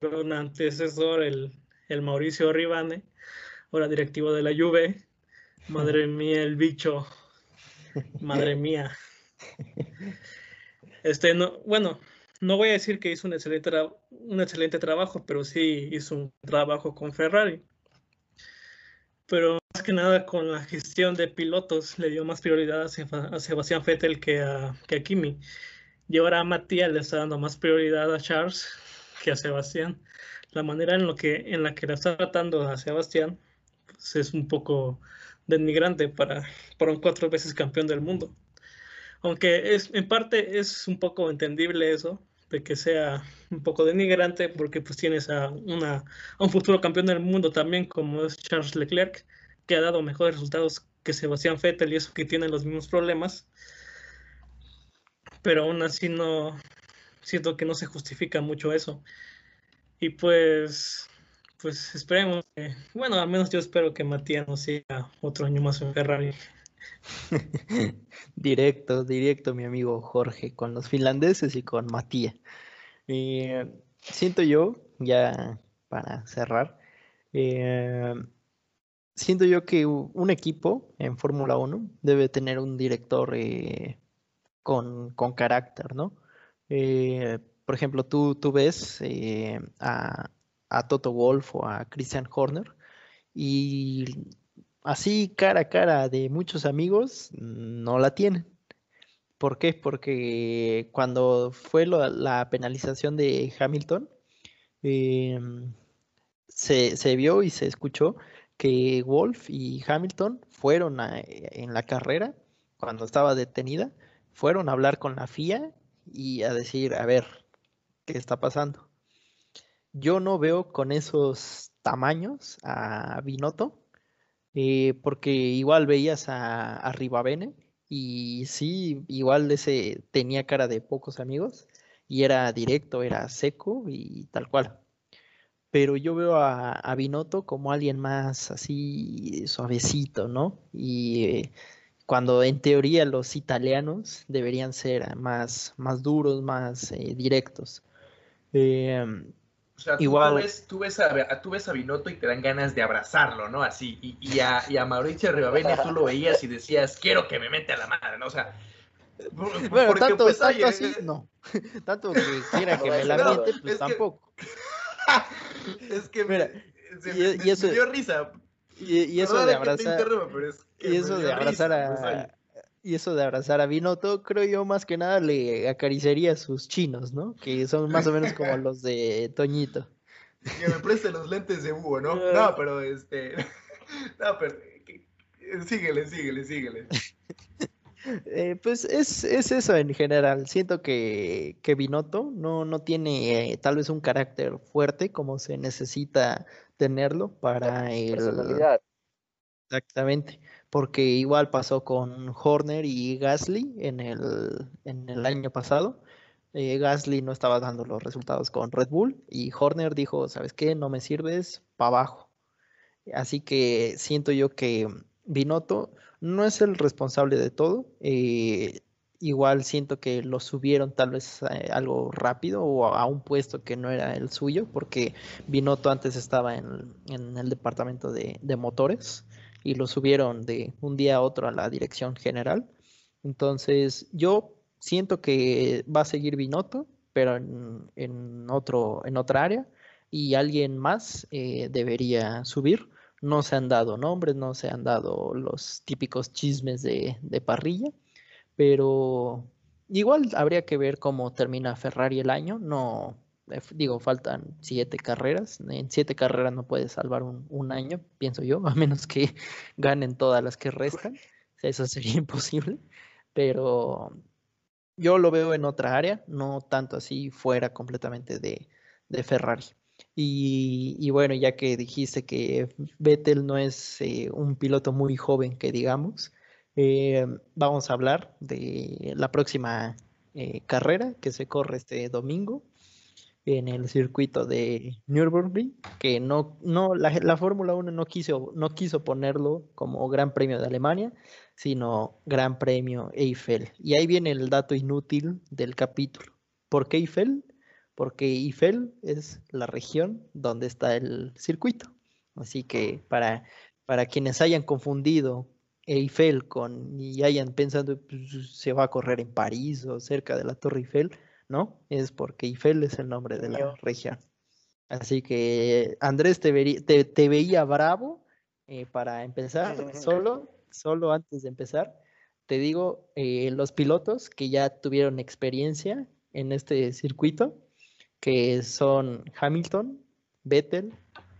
un antecesor, el, el Mauricio Ribane, ahora directivo de la Juve, Madre mía, el bicho. Madre mía. Este, no, bueno, no voy a decir que hizo un excelente, un excelente trabajo, pero sí hizo un trabajo con Ferrari. Pero más que nada con la gestión de pilotos le dio más prioridad a, Sebastián Vettel que a, que a Kimi. Y ahora a Matías le está dando más prioridad a Charles que a Sebastián. La manera en, lo que, en la que le está tratando a Sebastián pues es un poco denigrante para, para un cuatro veces campeón del mundo. Aunque es, en parte es un poco entendible eso, de que sea un poco denigrante, porque pues tienes a, una, a un futuro campeón del mundo también, como es Charles Leclerc, que ha dado mejores resultados que Sebastián Vettel y eso que tiene los mismos problemas. Pero aún así no, siento que no se justifica mucho eso. Y pues pues esperemos bueno, al menos yo espero que Matías no siga otro año más en Ferrari. directo, directo, mi amigo Jorge, con los finlandeses y con Matías. Siento yo, ya para cerrar, eh, siento yo que un equipo en Fórmula 1 debe tener un director eh, con, con, carácter, ¿no? Eh, por ejemplo, tú, tú ves a, a Toto Wolf o a Christian Horner. Y así cara a cara de muchos amigos no la tienen. ¿Por qué? Porque cuando fue la penalización de Hamilton, eh, se, se, vio y se escuchó que Wolf y Hamilton fueron a, en la carrera, cuando estaba detenida, fueron a hablar con la FIA y a decir, a ver, ¿qué está pasando? yo no veo con esos tamaños a Binotto, eh, porque igual veías a, a Ribabene y sí, igual ese tenía cara de pocos amigos y era directo, era seco y tal cual. Pero yo veo a, a Binotto como alguien más así suavecito, ¿no? Y eh, cuando en teoría los italianos deberían ser más, más duros, más eh, directos. Eh, o sea, tú, Igual. Tú, ves, tú, ves a, tú ves a Binotto y te dan ganas de abrazarlo, ¿no? Así. Y, y, a, y a, Mauricio Ribabene tú lo veías y decías, quiero que me mete a la madre, ¿no? O sea. Bueno, porque, tanto, pues, tanto oye, así, no. Tanto que quiera que me la mete, pues es tampoco. Que, es que Mira, se, y, me, y eso... me, dio risa. Y, eso de abrazar. y eso de abrazar a. Y eso de abrazar a Binotto, creo yo más que nada le acariciaría sus chinos, ¿no? Que son más o menos como los de Toñito. Que me preste los lentes de búho, ¿no? No, pero este. No, pero. Síguele, síguele, síguele. Eh, pues es, eso en general. Siento que, que Binotto no, no tiene eh, tal vez un carácter fuerte como se necesita tenerlo para el... Exactamente, porque igual pasó con Horner y Gasly en el, en el año pasado. Eh, Gasly no estaba dando los resultados con Red Bull y Horner dijo, ¿sabes qué? No me sirves, para abajo. Así que siento yo que Binotto no es el responsable de todo. Eh, igual siento que lo subieron tal vez eh, algo rápido o a un puesto que no era el suyo, porque Binotto antes estaba en, el departamento de, motores y lo subieron de un día a otro a la dirección general. Entonces yo siento que va a seguir Binotto, pero en, otro, en otra área y alguien más eh, debería subir. No se han dado nombres, no se han dado los típicos chismes de, de parrilla pero igual habría que ver cómo termina Ferrari el año. No, digo, faltan siete carreras. En siete carreras no puedes salvar un, año, pienso yo, a menos que ganen todas las que restan. Eso sería imposible. Pero yo lo veo en otra área, no tanto así fuera completamente de, Ferrari. Y, bueno, ya que dijiste que Vettel no es eh, un piloto muy joven, que digamos, eh, vamos a hablar de la próxima eh, carrera que se corre este domingo en el circuito de Nürburgring, que no, no la, Fórmula 1 no quiso, no quiso ponerlo como Gran Premio de Alemania, sino Gran Premio Eiffel. Y ahí viene el dato inútil del capítulo. ¿Por qué Eiffel? Porque Eiffel es la región donde está el circuito. Así que para, para quienes hayan confundido Eiffel con y hayan pensando pues, se va a correr en París o cerca de la Torre Eiffel, ¿no? Es porque Eiffel es el nombre de la región. Así que Andrés te, te, veía bravo eh, para empezar, solo, solo antes de empezar, te digo, eh, los pilotos que ya tuvieron experiencia en este circuito, que son Hamilton, Vettel,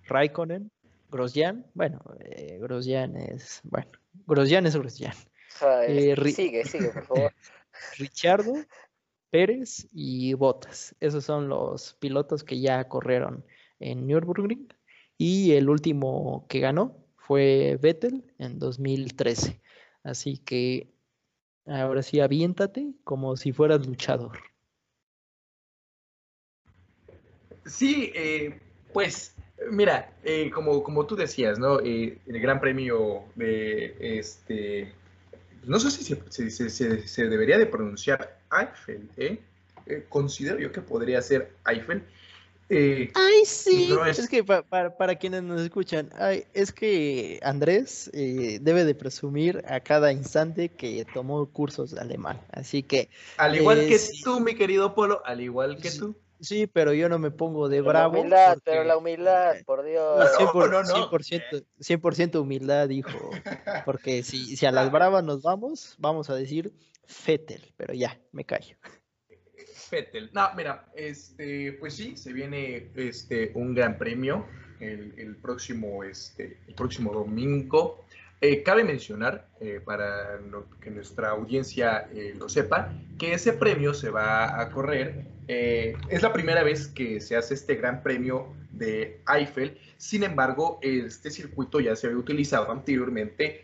Raikkonen, Grosjean, bueno, eh, Grosjean es, bueno, Grosjean es Grosjean. Sigue, sigue, por favor. Richardo, Pérez y Bottas. Esos son los pilotos que ya corrieron en Nürburgring. Y el último que ganó fue Vettel en 2013. Así que ahora sí, aviéntate como si fueras luchador. Sí, eh, pues Mira, eh, como, como tú decías, ¿no? Eh, el Gran Premio de este. No sé si se, se, debería de pronunciar Eiffel, ¿eh? ¿eh? Considero yo que podría ser Eiffel. ay, sí. es... que para quienes nos escuchan, ay, es que Andrés debe de presumir a cada instante que tomó cursos de alemán. Así que. Al igual que tú, mi querido Polo, al igual que tú. Sí, pero yo no me pongo de bravo. La humildad, pero la humildad, por Dios. 100%, humildad, dijo. Porque si, si a las bravas nos vamos, vamos a decir Fettel, pero ya, me callo. Fettel. No, mira, este, pues sí, se viene este, un gran premio el, próximo, este, el próximo domingo. Eh, cabe mencionar, eh, para que nuestra audiencia eh, lo sepa, que ese premio se va a correr eh, es la primera vez que se hace este gran premio de Eiffel. Sin embargo, este circuito ya se había utilizado anteriormente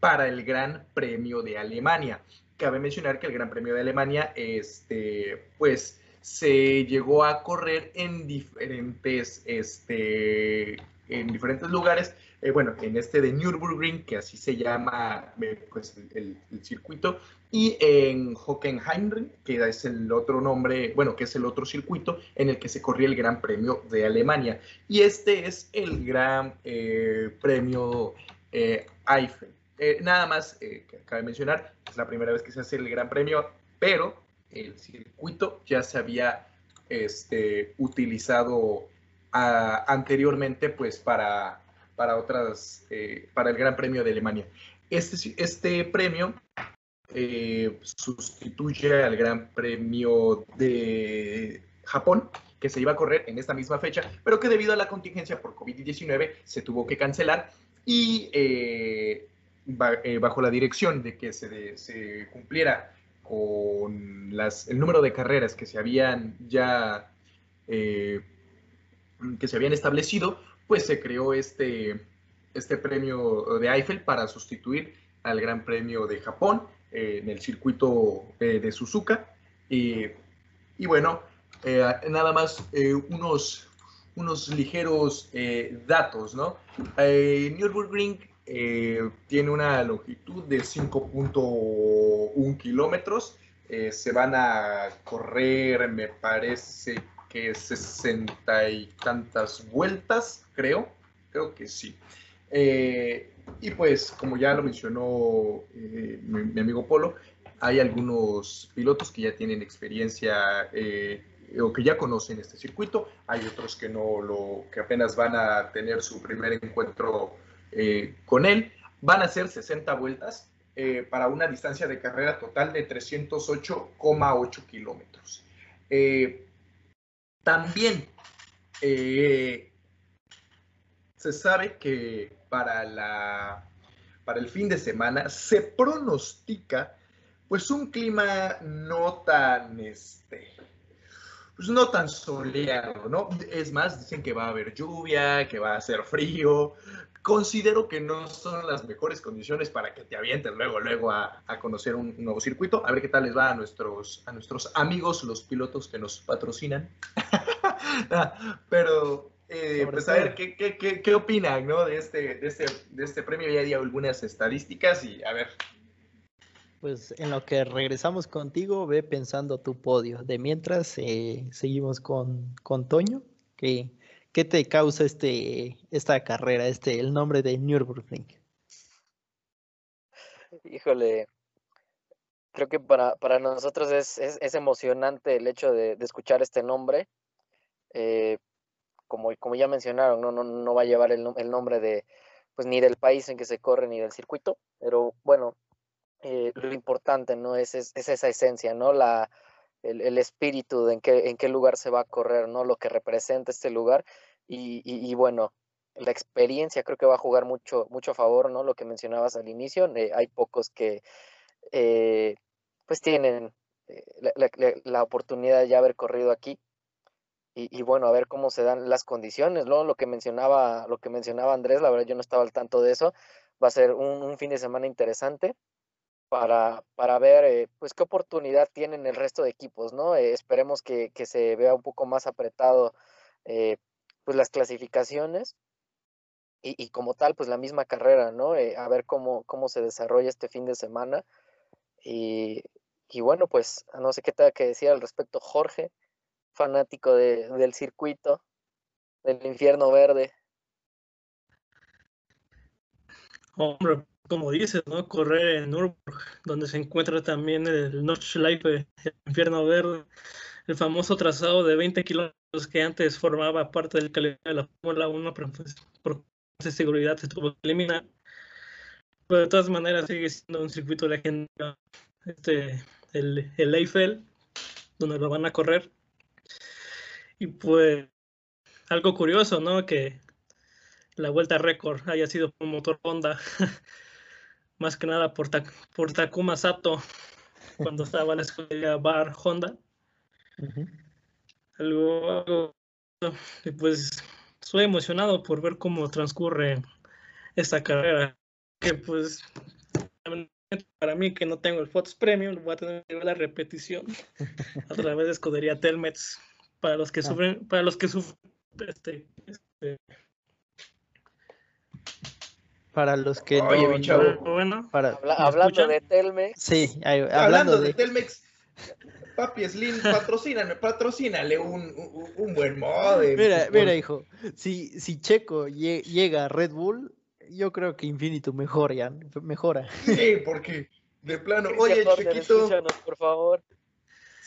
para el Gran Premio de Alemania. Cabe mencionar que el Gran Premio de Alemania, este, pues, se llegó a correr en diferentes, este, en diferentes lugares, eh, bueno, en este de Nürburgring, que así se llama pues, el, circuito, y en Hockenheimring, que es el otro nombre, bueno, que es el otro circuito en el que se corría el Gran Premio de Alemania. Y este es el Gran eh, Premio eh, Eiffel. Nada más que cabe mencionar, es la primera vez que se hace el Gran Premio, pero el circuito ya se había este, utilizado anteriormente pues para, para otras, para el Gran Premio de Alemania. Este, este premio sustituye al Gran Premio de Japón, que se iba a correr en esta misma fecha, pero que debido a la contingencia por COVID-19 se tuvo que cancelar y eh, eh, bajo la dirección de que se, cumpliera con las, el número de carreras que se habían ya eh, que se habían establecido, pues se creó este, este premio de Eiffel para sustituir al Gran Premio de Japón en el circuito de Suzuka. y bueno, eh, nada más eh, unos, unos ligeros eh, datos, ¿no? Nürburgring tiene una longitud de 5.1 kilómetros. se van a correr, me parece que 60 y tantas vueltas, creo. Creo que sí. y pues, como ya lo mencionó mi, amigo Polo, hay algunos pilotos que ya tienen experiencia o que ya conocen este circuito, hay otros que no lo, que apenas van a tener su primer encuentro eh, con él. Van a ser 60 vueltas eh, para una distancia de carrera total de 308,8 kilómetros. Eh, también se sabe que para, la, para el fin de semana se pronostica pues un clima no tan este, pues no tan soleado, ¿no? Es más, dicen que va a haber lluvia, que va a ser frío. Considero que no son las mejores condiciones para que te avientes luego, luego a, conocer un, nuevo circuito. A ver qué tal les va a nuestros, a nuestros amigos, los pilotos que nos patrocinan. Pero, eh, pues a ver, ¿qué, qué, qué, qué opinan, ¿no? De este, de, este, de este premio. Ya di algunas estadísticas y a ver, pues en lo que regresamos contigo, ve pensando tu podio. De mientras, eh, seguimos con, con Toño. ¿Qué, ¿Qué, te causa este, esta carrera, este, el nombre de Nürburgring? Híjole, creo que para, para nosotros es, es, emocionante el hecho de, escuchar este nombre. Eh, como, como ya mencionaron, no, no, no va a llevar el, el nombre de, pues ni del país en que se corre ni del circuito, pero bueno, eh, lo importante, ¿no? Es, es, esa esencia, ¿no? La, el, espíritu de en qué, en qué lugar se va a correr, ¿no? Lo que representa este lugar. Y, y, bueno, la experiencia creo que va a jugar mucho, mucho a favor, ¿no? Lo que mencionabas al inicio, eh, hay pocos que eh, pues tienen la, la, oportunidad de ya haber corrido aquí. Y, y, bueno, a ver cómo se dan las condiciones, ¿no? Lo que mencionaba, lo que mencionaba Andrés, la verdad yo no estaba al tanto de eso. Va a ser un, un fin de semana interesante para, para ver eh, pues qué oportunidad tienen el resto de equipos, ¿no? Eh, esperemos que, que, se vea un poco más apretado eh, pues las clasificaciones y, y, como tal pues la misma carrera, ¿no? a ver cómo, cómo se desarrolla este fin de semana y, y bueno pues no sé qué tenga que decir al respecto Jorge, fanático de, del circuito, del infierno verde. Hombre, como dices, ¿no? Correr en Nürburgring, donde se encuentra también el Nordschleife, el infierno verde, el famoso trazado de 20 kilómetros que antes formaba parte del calendario de la Fórmula 1, pero pues, por seguridad se tuvo que eliminar. Pero de todas maneras sigue siendo un circuito legendario, este, el, el Eiffel, donde lo van a correr. Y pues algo curioso, ¿no? Que la vuelta récord haya sido por motor Honda. más que nada por, por Takuma Sato, cuando estaba en la escuela Bar Honda. algo, pues estoy emocionado por ver cómo transcurre esta carrera, que pues para mí que no tengo el Fox Premium, voy a tener que ver la repetición a través de escudería Telmex para los que ah. sufren, para los que sufren este, este para los que Oye, no, bueno, para, hablando de Telmex. Sí, hablando, de... Telmex. Papi Slim, patrocínale, patrocínale un, un, buen modem. Mira, mira, hijo, si, si Checo llega a Red Bull, yo creo que Infinito mejora, mejora. Sí, porque de plano, oye, Chequito. por favor.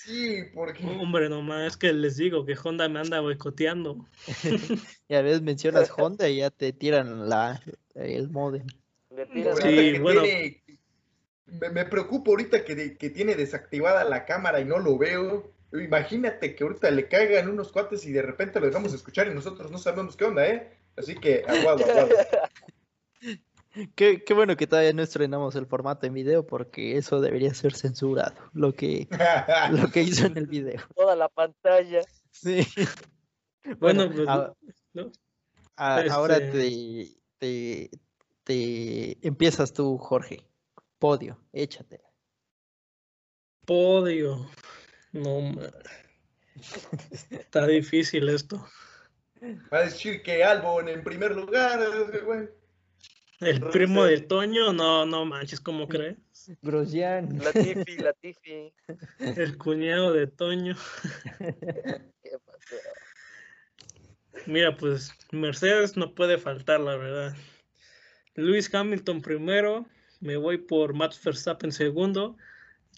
Sí, porque. Hombre, nomás es que les digo que Honda me anda boicoteando. y a veces mencionas Honda y ya te tiran la, el modem. Sí, bueno. me, me, preocupo ahorita que, que tiene desactivada la cámara y no lo veo. Imagínate que ahorita le caigan unos cuates y de repente lo dejamos escuchar y nosotros no sabemos qué onda, ¿eh? Así que aguado, aguado. Qué, qué, bueno que todavía no estrenamos el formato en video porque eso debería ser censurado, lo que, lo que hizo en el video. Toda la pantalla. Sí. Bueno, pues, a, ¿no? a, ahora Este- te, te, te empiezas tú, Jorge. Podio, échatela. Podio. No, está difícil esto. Va a decir que Albon en primer lugar, güey. El primo de Toño, no, no manches, ¿cómo crees? Grosjean. Latifi, Latifi. El cuñado de Toño. ¿Qué pasó? Mira, pues Mercedes no puede faltar, la verdad. Luis Hamilton primero, me voy por Max Verstappen segundo,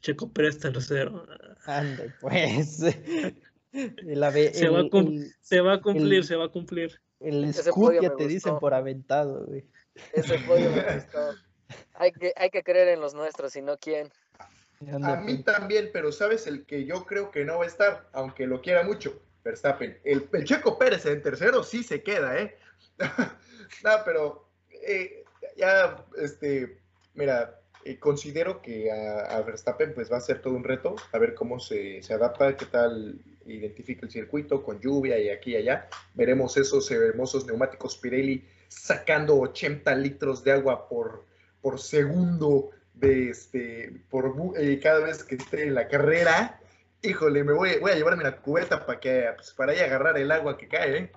Checo Pérez tercero. Anda, pues. El, ave- Se va a el- el- Se va a cumplir, El- se va a cumplir. el podio ya te dicen por aventado, güey. Ese podio me gustó. Hay que, hay que creer en los nuestros, si no, ¿quién? A mí también, pero sabes el que yo creo que no va a estar, aunque lo quiera mucho, Verstappen. El, el Checo Pérez en tercero sí se queda, ¿eh? no, pero eh, ya, este, mira, eh, considero que a, a Verstappen pues va a ser todo un reto, a ver cómo se, se adapta, qué tal identifica el circuito con lluvia y aquí y allá. Veremos esos hermosos neumáticos Pirelli sacando 80 litros de agua por, por segundo de este por eh, cada vez que esté en la carrera. Híjole, me voy, voy a llevarme una cubeta para que pues, para ahí agarrar el agua que cae, ¿eh?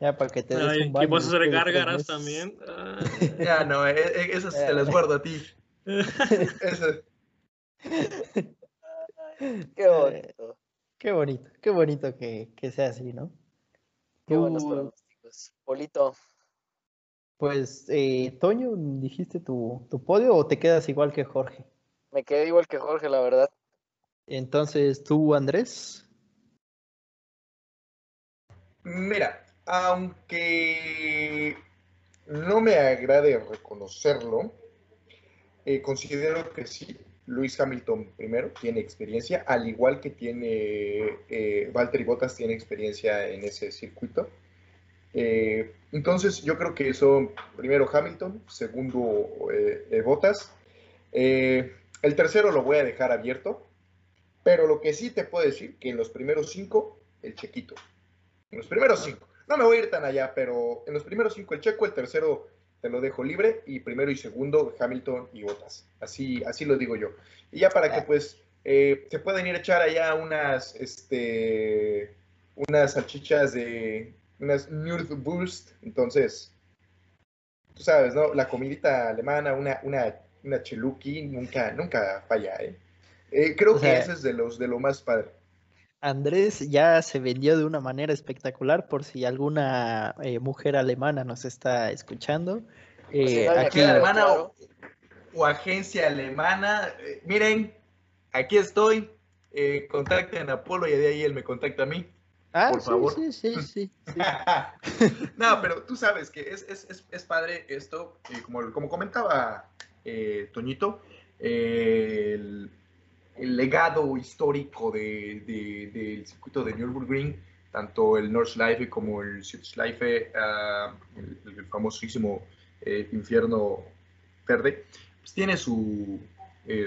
Ya para que te des Ay, un ¿y baño vas a hacer gárgaras también? Ah. Ya no, eh, eh, esas te las guardo a ti. Esas- Qué bonito. Qué bonito, qué bonito que, que sea así, ¿no? Qué buenos pronósticos. Polito, Pues, eh, Toño, ¿dijiste tu, tu podio o te quedas igual que Jorge? me quedé igual que Jorge, la verdad. Entonces, tú, Andrés, Mira, aunque no me agrade reconocerlo, eh, considero que sí, Luis Hamilton primero tiene experiencia, al igual que tiene eh, Valtteri Bottas tiene experiencia en ese circuito. Eh, entonces yo creo que son primero Hamilton, segundo eh, eh, Bottas. Eh, el tercero lo voy a dejar abierto, pero lo que sí te puedo decir que en los primeros cinco, el chequito. En los primeros cinco. No me voy a ir tan allá, pero en los primeros cinco el checo, el tercero te lo dejo libre y primero y segundo Hamilton y Bottas. Así, así lo digo yo. Y ya para que Ah. pues eh, se pueden ir a echar allá unas, este, unas salchichas de, unas Nürburst. Entonces, tú sabes, ¿no? La comidita alemana, una, una, una cheluki, nunca, nunca falla, ¿eh? Eh, creo O que sea, ese es de los de lo más padre. Andrés ya se vendió de una manera espectacular por si alguna eh, mujer alemana nos está escuchando. Pues Eh, no, ya aquí, alemana claro. o, o agencia alemana. eh, miren, aquí estoy. eh, contacten a Polo y de ahí él me contacta a mí. Ah, por sí, favor. sí, sí, sí, sí. no, pero tú sabes que es, es, es, es padre esto, eh, como, como comentaba eh, Toñito, eh, el, el legado histórico de, de- del circuito de Nürburgring, tanto el Nordschleife como el Südschleife, ah, el, el famosísimo eh, infierno verde, pues tiene su,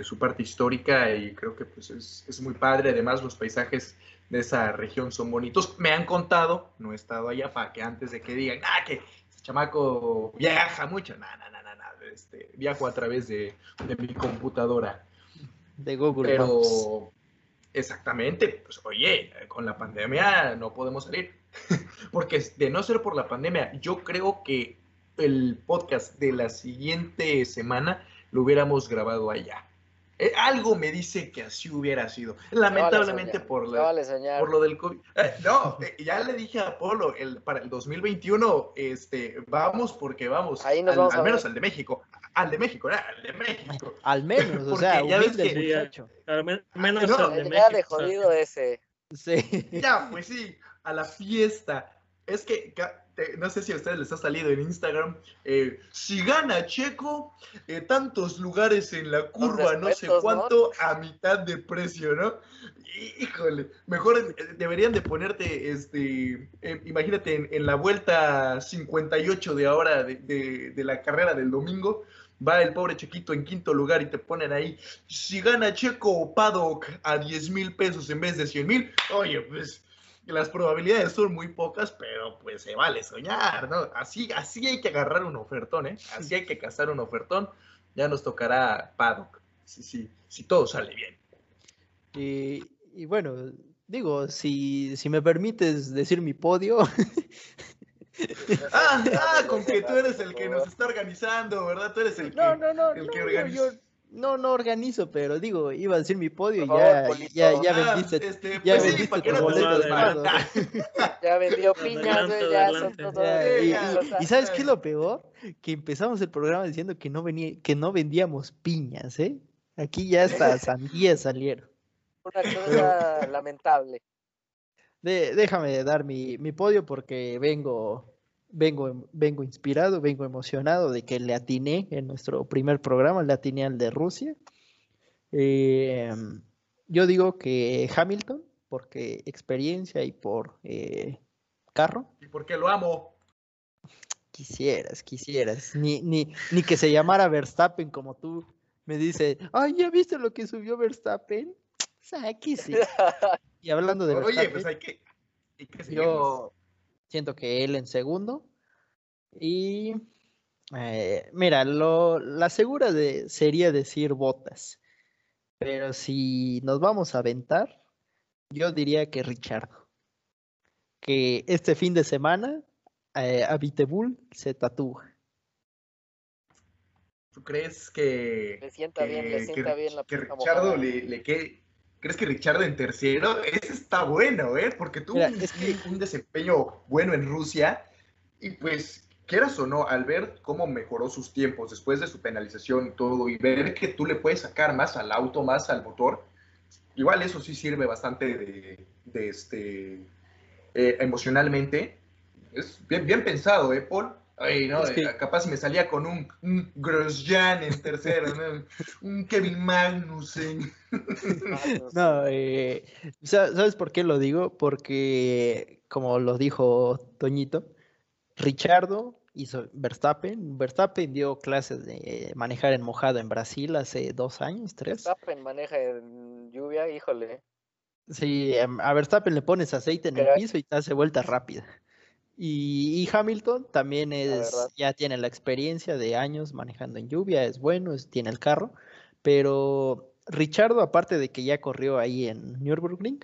su parte histórica y creo que pues es, es muy padre. Además, los paisajes de esa región son bonitos. Me han contado, no he estado allá para que antes de que digan, ah, que ese chamaco viaja mucho. No, no, no, no, no. Este, viajo a través de, de mi computadora. De Google Maps. Pero, exactamente, pues oye, con la pandemia no podemos salir. Porque de no ser por la pandemia, yo creo que el podcast de la siguiente semana lo hubiéramos grabado allá. Eh, algo me dice que así hubiera sido. Vale Lamentablemente soñar, por la, vale por lo del COVID. Eh, no, eh, ya le dije a Polo, el, para el 2021, este, vamos porque vamos, Ahí nos al, vamos al a menos al de México. al de México, al de México. Al menos, o sea, ya ves que- muchacho. Al men- menos no, al de Ya de México. jodido ese. Sí. Ya, pues sí, a la fiesta. Es que, te- no sé si a ustedes les ha salido en Instagram, eh, si gana Checo, eh, tantos lugares en la curva, no sé cuánto, a mitad de precio, ¿no? Híjole, mejor eh, deberían de ponerte, este, eh, imagínate, en, en la vuelta 58 de ahora de, de- de la carrera del domingo, va el pobre Chequito en quinto lugar y te ponen ahí, si gana Checo o Paddock a 10 mil pesos en vez de 100 mil, oye, pues las probabilidades son muy pocas, pero pues se vale soñar, ¿no? Así, así hay que agarrar un ofertón, ¿eh? Así hay que cazar un ofertón, ya nos tocará Paddock, si, si, si todo sale bien. Y, y bueno, digo, si, si me permites decir mi podio, Ah, ah, con que tú eres el que nos está organizando, ¿verdad? Tú eres el que... no, no, no, el no, que organiza. yo no, no organizo, pero digo, iba a decir mi podio y ya, ya, ya Ah, vendiste, este, ya pues sí, vendiste que tu boleto. Ya vendió piñas, ya son todo. Ya, y, ya, y- y ¿sabes qué es lo peor? Que empezamos el programa diciendo que no venía, que no vendíamos piñas, ¿eh? Aquí ya hasta sandías salieron. Una cosa lamentable. De- déjame dar mi, mi podio porque vengo, vengo, em- vengo inspirado, vengo emocionado de que le atiné en nuestro primer programa, le atiné al de Rusia. Eh, yo digo que Hamilton, porque experiencia y por eh, carro. Y porque lo amo. Quisieras, quisieras. Ni, ni, ni que se llamara Verstappen como tú. Me dice, ay, ¿ya viste lo que subió Verstappen? Sáquese. Y hablando de Oye, Verstappen, pues hay que... hay que yo siento que él en segundo. Y eh, mira, lo, la segura de, sería decir botas. Pero si nos vamos a aventar, yo diría que Richardo. Que este fin de semana eh, a Vitebull se tatúa. ¿Tú crees que... Le sienta bien, le sienta que- bien la Que Richardo le, le quede... ¿Crees que Richardo en tercero? Ese está bueno, ¿eh? Porque tuvo Mira, un, es que- un desempeño bueno en Rusia y pues, quieras o no, al ver cómo mejoró sus tiempos después de su penalización y todo y ver que tú le puedes sacar más al auto, más al motor, igual eso sí sirve bastante de, de este, eh, emocionalmente. Es bien, bien pensado, ¿eh, Paul? Ay, no, Es que- eh, capaz me salía con un, un Grosjean en tercero, ¿no? un Kevin Magnussen. No, eh, sa- ¿sabes por qué lo digo? Porque, como lo dijo Toñito, Richardo hizo Verstappen. Verstappen dio clases de manejar en mojado en Brasil hace dos años, tres. Verstappen maneja en lluvia, híjole. Sí, em, a Verstappen le pones aceite en el piso y te hace vuelta rápida. Y, y Hamilton también es, ya tiene la experiencia de años manejando en lluvia, es bueno, es- tiene el carro, pero Richardo, aparte de que ya corrió ahí en Nürburgring,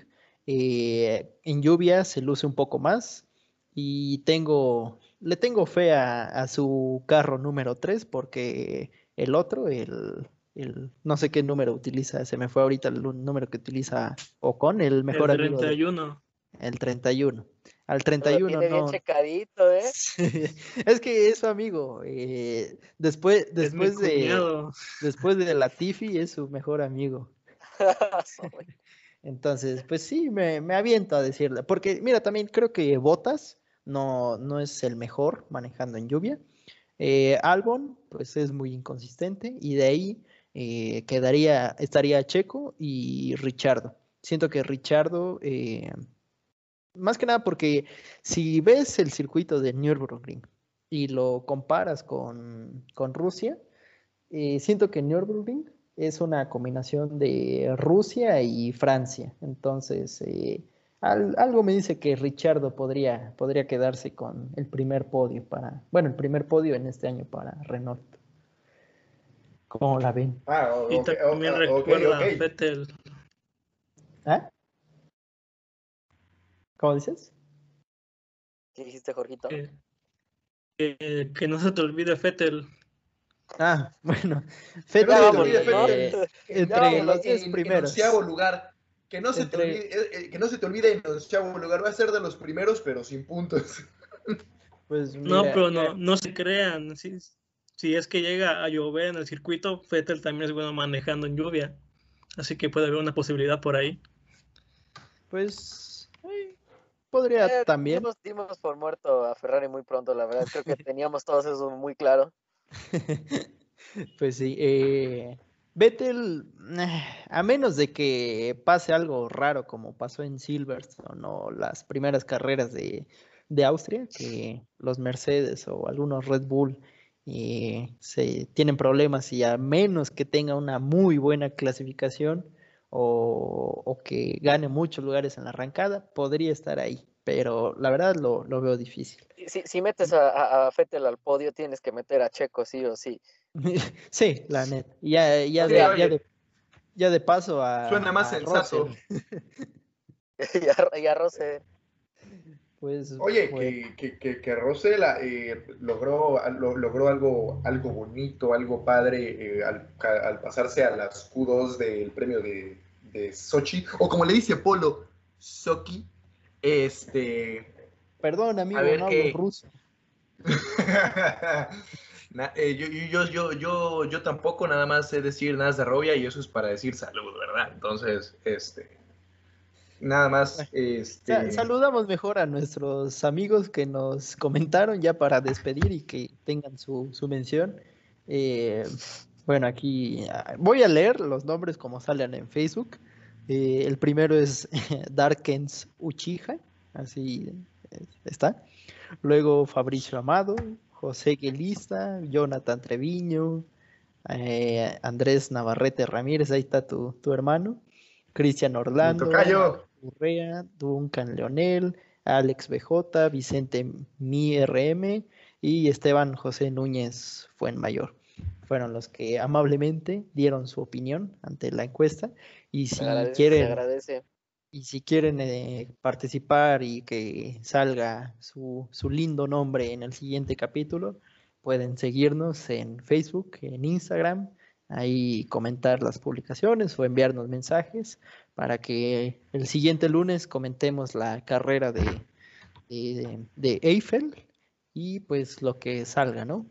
eh, en lluvia se luce un poco más y tengo, le tengo fe a, a su carro número 3 porque el otro, el, el- no sé qué número utiliza, se me fue ahorita el número que utiliza Ocon, el mejor el amigo de- 31. el 31. Al Lo 31 tiene bien no. checadito, ¿eh? Es que es su amigo. eh, después, después de, después de Latifi es su mejor amigo. Entonces, pues sí, me, me aviento a decirle. Porque, mira, también creo que Botas no, no es el mejor manejando en lluvia. Eh, Albon, pues es muy inconsistente. Y de ahí eh, quedaría, estaría Checo y Richardo. Siento que Richardo, eh, más que nada porque si ves el circuito de Nürburgring y lo comparas con, con Rusia, eh, siento que Nürburgring es una combinación de Rusia y Francia. Entonces, eh, al- algo me dice que Richardo podría, podría quedarse con el primer podio para, bueno, el primer podio en este año para Renault. ¿Cómo la ven? Ah, o- Y también ok, recuerda ok. a Vettel. ¿Ah? ¿Cómo dices? ¿Qué dijiste, Jorgito? Que, que- que no se te olvide Vettel. Ah, bueno, Fettel, no ¿no? eh, Fettel. entre vámonos, los 10 en- en primeros. onceavo lugar. Que no, se te Entre- olvide, eh, eh, que no se te olvide en onceavo lugar. Va a ser de los primeros, pero sin puntos. Pues No, mira, pero no, no se crean. Sí, si es que llega a llover en el circuito, Vettel también es bueno manejando en lluvia. Así que puede haber una posibilidad por ahí. Pues eh, podría Eh, también. Dimos, dimos por muerto a Ferrari muy pronto, la verdad. Creo que teníamos todos eso muy claro. Pues sí, eh, Vettel, a menos de que pase algo raro como pasó en Silverstone o las primeras carreras de, de Austria, que los Mercedes o algunos Red Bull eh, se tienen problemas y a menos que tenga una muy buena clasificación o, o que gane muchos lugares en la arrancada, podría estar ahí, pero la verdad lo, lo veo difícil. Si, si metes a, a, Vettel al podio, tienes que meter a Checo, sí o sí. Sí, la neta. Ya, ya, de, ya, de, ya de paso a. Suena más a sensato. Y, a, y a Rose, Pues, Oye, bueno, que, que, que, que Russell eh, logró, lo- logró algo, algo bonito, algo padre eh, al, al pasarse a las Q2 del premio de, de Sochi, o como le dice Polo, Sochi. Este. Perdón, amigo, ver, no hablo eh, ruso. Na- eh, yo, yo, yo, yo, yo tampoco nada más sé decir nada de Robia y eso es para decir salud, ¿verdad? Entonces, este. Nada más, este. Sa- saludamos mejor a nuestros amigos que nos comentaron ya para despedir y que tengan su, su mención. Eh, bueno, aquí ah, voy a leer los nombres como salen en Facebook. Eh, el primero es Darkens Uchiha, así está. Luego Fabricio Amado, José Guelista, Jonathan Treviño, eh, Andrés Navarrete Ramírez, ahí está tu, tu hermano. Cristian Orlando, tocayo. Urrea, Duncan Leonel, Alex BJ, Vicente Mi RM y Esteban José Núñez Fuenmayor. Fueron los que amablemente dieron su opinión ante la encuesta. Y si agradece, quieren, y si quieren eh, participar y que salga su, su lindo nombre en el siguiente capítulo, pueden seguirnos en Facebook, en Instagram, ahí comentar las publicaciones o enviarnos mensajes para que el siguiente lunes comentemos la carrera de, de, de Eiffel y pues lo que salga, ¿no?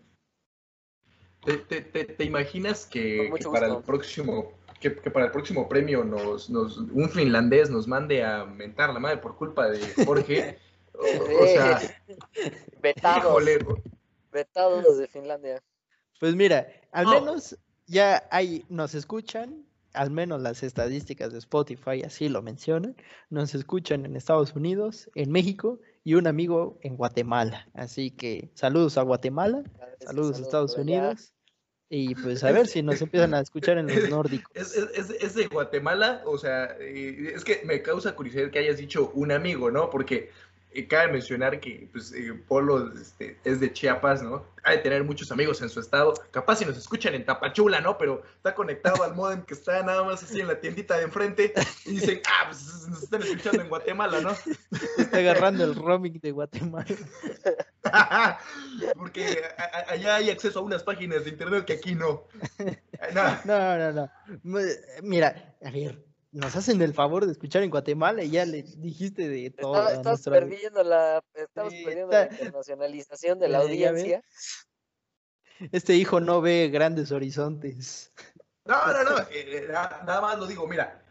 ¿Te, te, te, te imaginas que, para el próximo que, que para el próximo premio nos, nos un finlandés nos mande a mentar la madre por culpa de Jorge? o, o sea, Vetados, híjole, vetados de Finlandia. Pues mira, al No. menos ya hay, nos escuchan, al menos las estadísticas de Spotify así lo mencionan, nos escuchan en Estados Unidos, en México y un amigo en Guatemala. Así que saludos a Guatemala, saludos a Estados. Unidos y pues a ver si nos empiezan a escuchar en los nórdicos. Es, es, es, es de Guatemala, o sea, eh, es que me causa curiosidad que hayas dicho un amigo, ¿no? Porque eh, cabe mencionar que pues, eh, Polo este, es de Chiapas, ¿no? Ha de tener muchos amigos en su estado. Capaz si nos escuchan en Tapachula, ¿no? Pero está conectado al modem que está nada más así en la tiendita de enfrente y dicen, ah, pues nos están escuchando en Guatemala, ¿no? Está agarrando el roaming de Guatemala. Porque allá hay acceso a unas páginas de internet que aquí no. No. No, no, no. Mira, a ver, nos hacen el favor de escuchar en Guatemala y ya le dijiste de todo. Estaba- nuestro- perdiendo la, estamos Sí, perdiendo la internacionalización de la audiencia. Este hijo no ve grandes horizontes. No, no, no, eh, na- nada más lo digo, mira,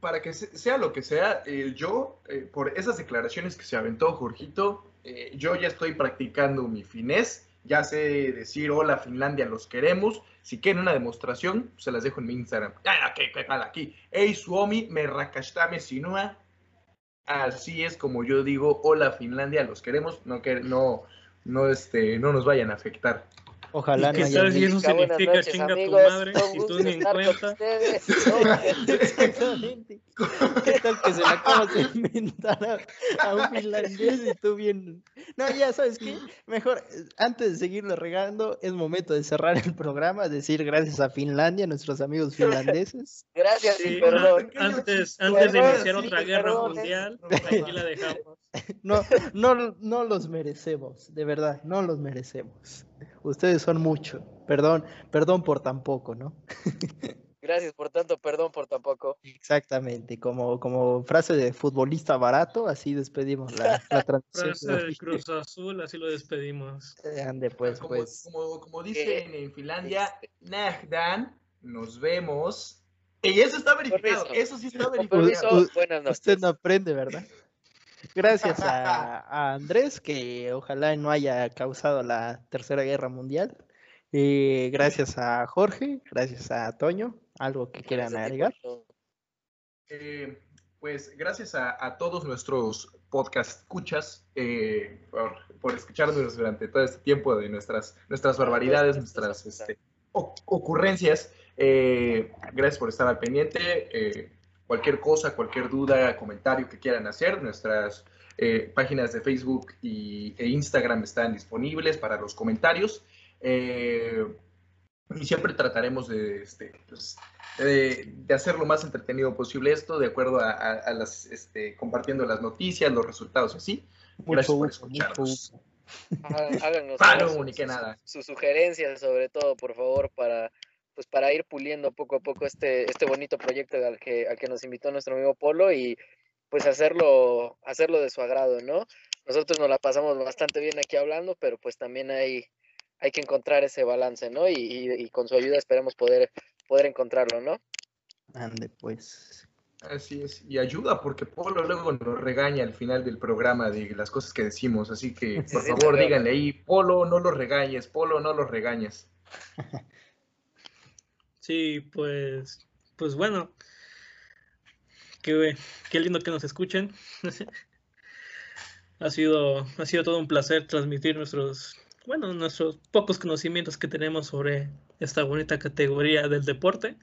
para que se- sea lo que sea, eh, yo, eh, por esas declaraciones que se aventó Jorgito, eh, yo ya estoy practicando mi finés, ya sé decir hola Finlandia, los queremos, si quieren una demostración, se las dejo en mi Instagram. Ok, vale, aquí, hey Suomi, me rakastame sinua, así es como yo digo, hola Finlandia, los queremos, no, que, no, no, este, no nos vayan a afectar. Ojalá ¿Y no haya si niños. eso significa noches, chinga tu amigos. madre Fue un y tú ni en cuenta? Exactamente. ¿Qué tal que se la acabas de inventar a, a un finlandés y tú bien? No, ya sabes qué, mejor eh, antes de seguirlo regando, es momento de cerrar el programa, decir gracias a Finlandia, nuestros amigos finlandeses. Gracias y Sí, perdón. an- antes, antes de Perdón, iniciar sí, otra guerra perdón, eh. mundial, aquí la dejamos. No, no, no los merecemos, de verdad, no los merecemos. Ustedes son mucho. Perdón, perdón por tan poco, ¿no? Gracias por tanto, perdón por tampoco. Exactamente, como, como frase de futbolista barato, así despedimos la, la transmisión. Frase del Cruz Azul, así lo despedimos. Eh, Ande, pues, como, pues. como, como dicen en Finlandia, Nagdan, nos vemos. Y eso está verificado, eso sí está verificado. permiso, buenas noches. Usted no aprende, ¿verdad? Gracias a, a Andrés, que ojalá no haya causado la Tercera Guerra Mundial. Eh, gracias a Jorge, gracias a Toño. ¿Algo que quieran Gracias agregar? Eh, pues gracias a, a todos nuestros podcast escuchas eh, por, por escucharnos durante todo este tiempo de nuestras, nuestras barbaridades, nuestras este, o- ocurrencias. Eh, gracias por estar al pendiente. Cualquier cosa, cualquier duda, comentario que quieran hacer, nuestras eh, páginas de Facebook y, e Instagram están disponibles para los comentarios. Eh, y siempre trataremos de, este, pues, de, de hacer lo más entretenido posible esto, de acuerdo a, a- a las, este, compartiendo las noticias, los resultados y así. Gracias por escucharnos. Háganos sus- sus- nada. Sus sugerencias, sobre todo, por favor, para pues para ir puliendo poco a poco este, este bonito proyecto al que, al que nos invitó nuestro amigo Polo y pues hacerlo, hacerlo de su agrado, ¿no? Nosotros nos la pasamos bastante bien aquí hablando, pero pues también hay, hay que encontrar ese balance, ¿no? Y, y- y con su ayuda esperamos poder, poder encontrarlo, ¿no? Ande, pues. Así es, y ayuda porque Polo luego nos regaña al final del programa de las cosas que decimos, así que por sí, favor díganle ahí, Polo no lo regañes, Polo no lo regañes. Sí, pues, pues bueno, qué, qué lindo que nos escuchen. Ha sido, ha sido todo un placer transmitir nuestros, bueno, nuestros pocos conocimientos que tenemos sobre esta bonita categoría del deporte,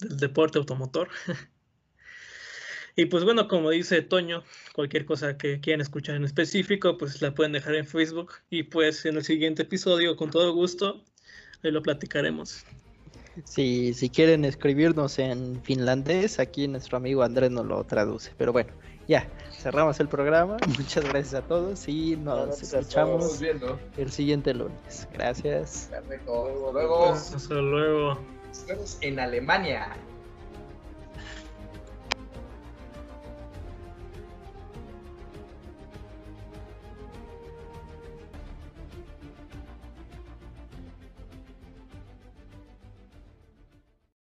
del deporte automotor. Y pues bueno, como dice Toño, cualquier cosa que quieran escuchar en específico, pues la pueden dejar en Facebook y pues en el siguiente episodio, con todo gusto, ahí lo platicaremos. Si, si quieren escribirnos en finlandés, aquí nuestro amigo Andrés nos lo traduce. Pero bueno, ya, cerramos el programa. Muchas gracias a todos y nos escuchamos el siguiente lunes. Gracias. Perfecto. Luego Hasta luego. nos vemos en Alemania.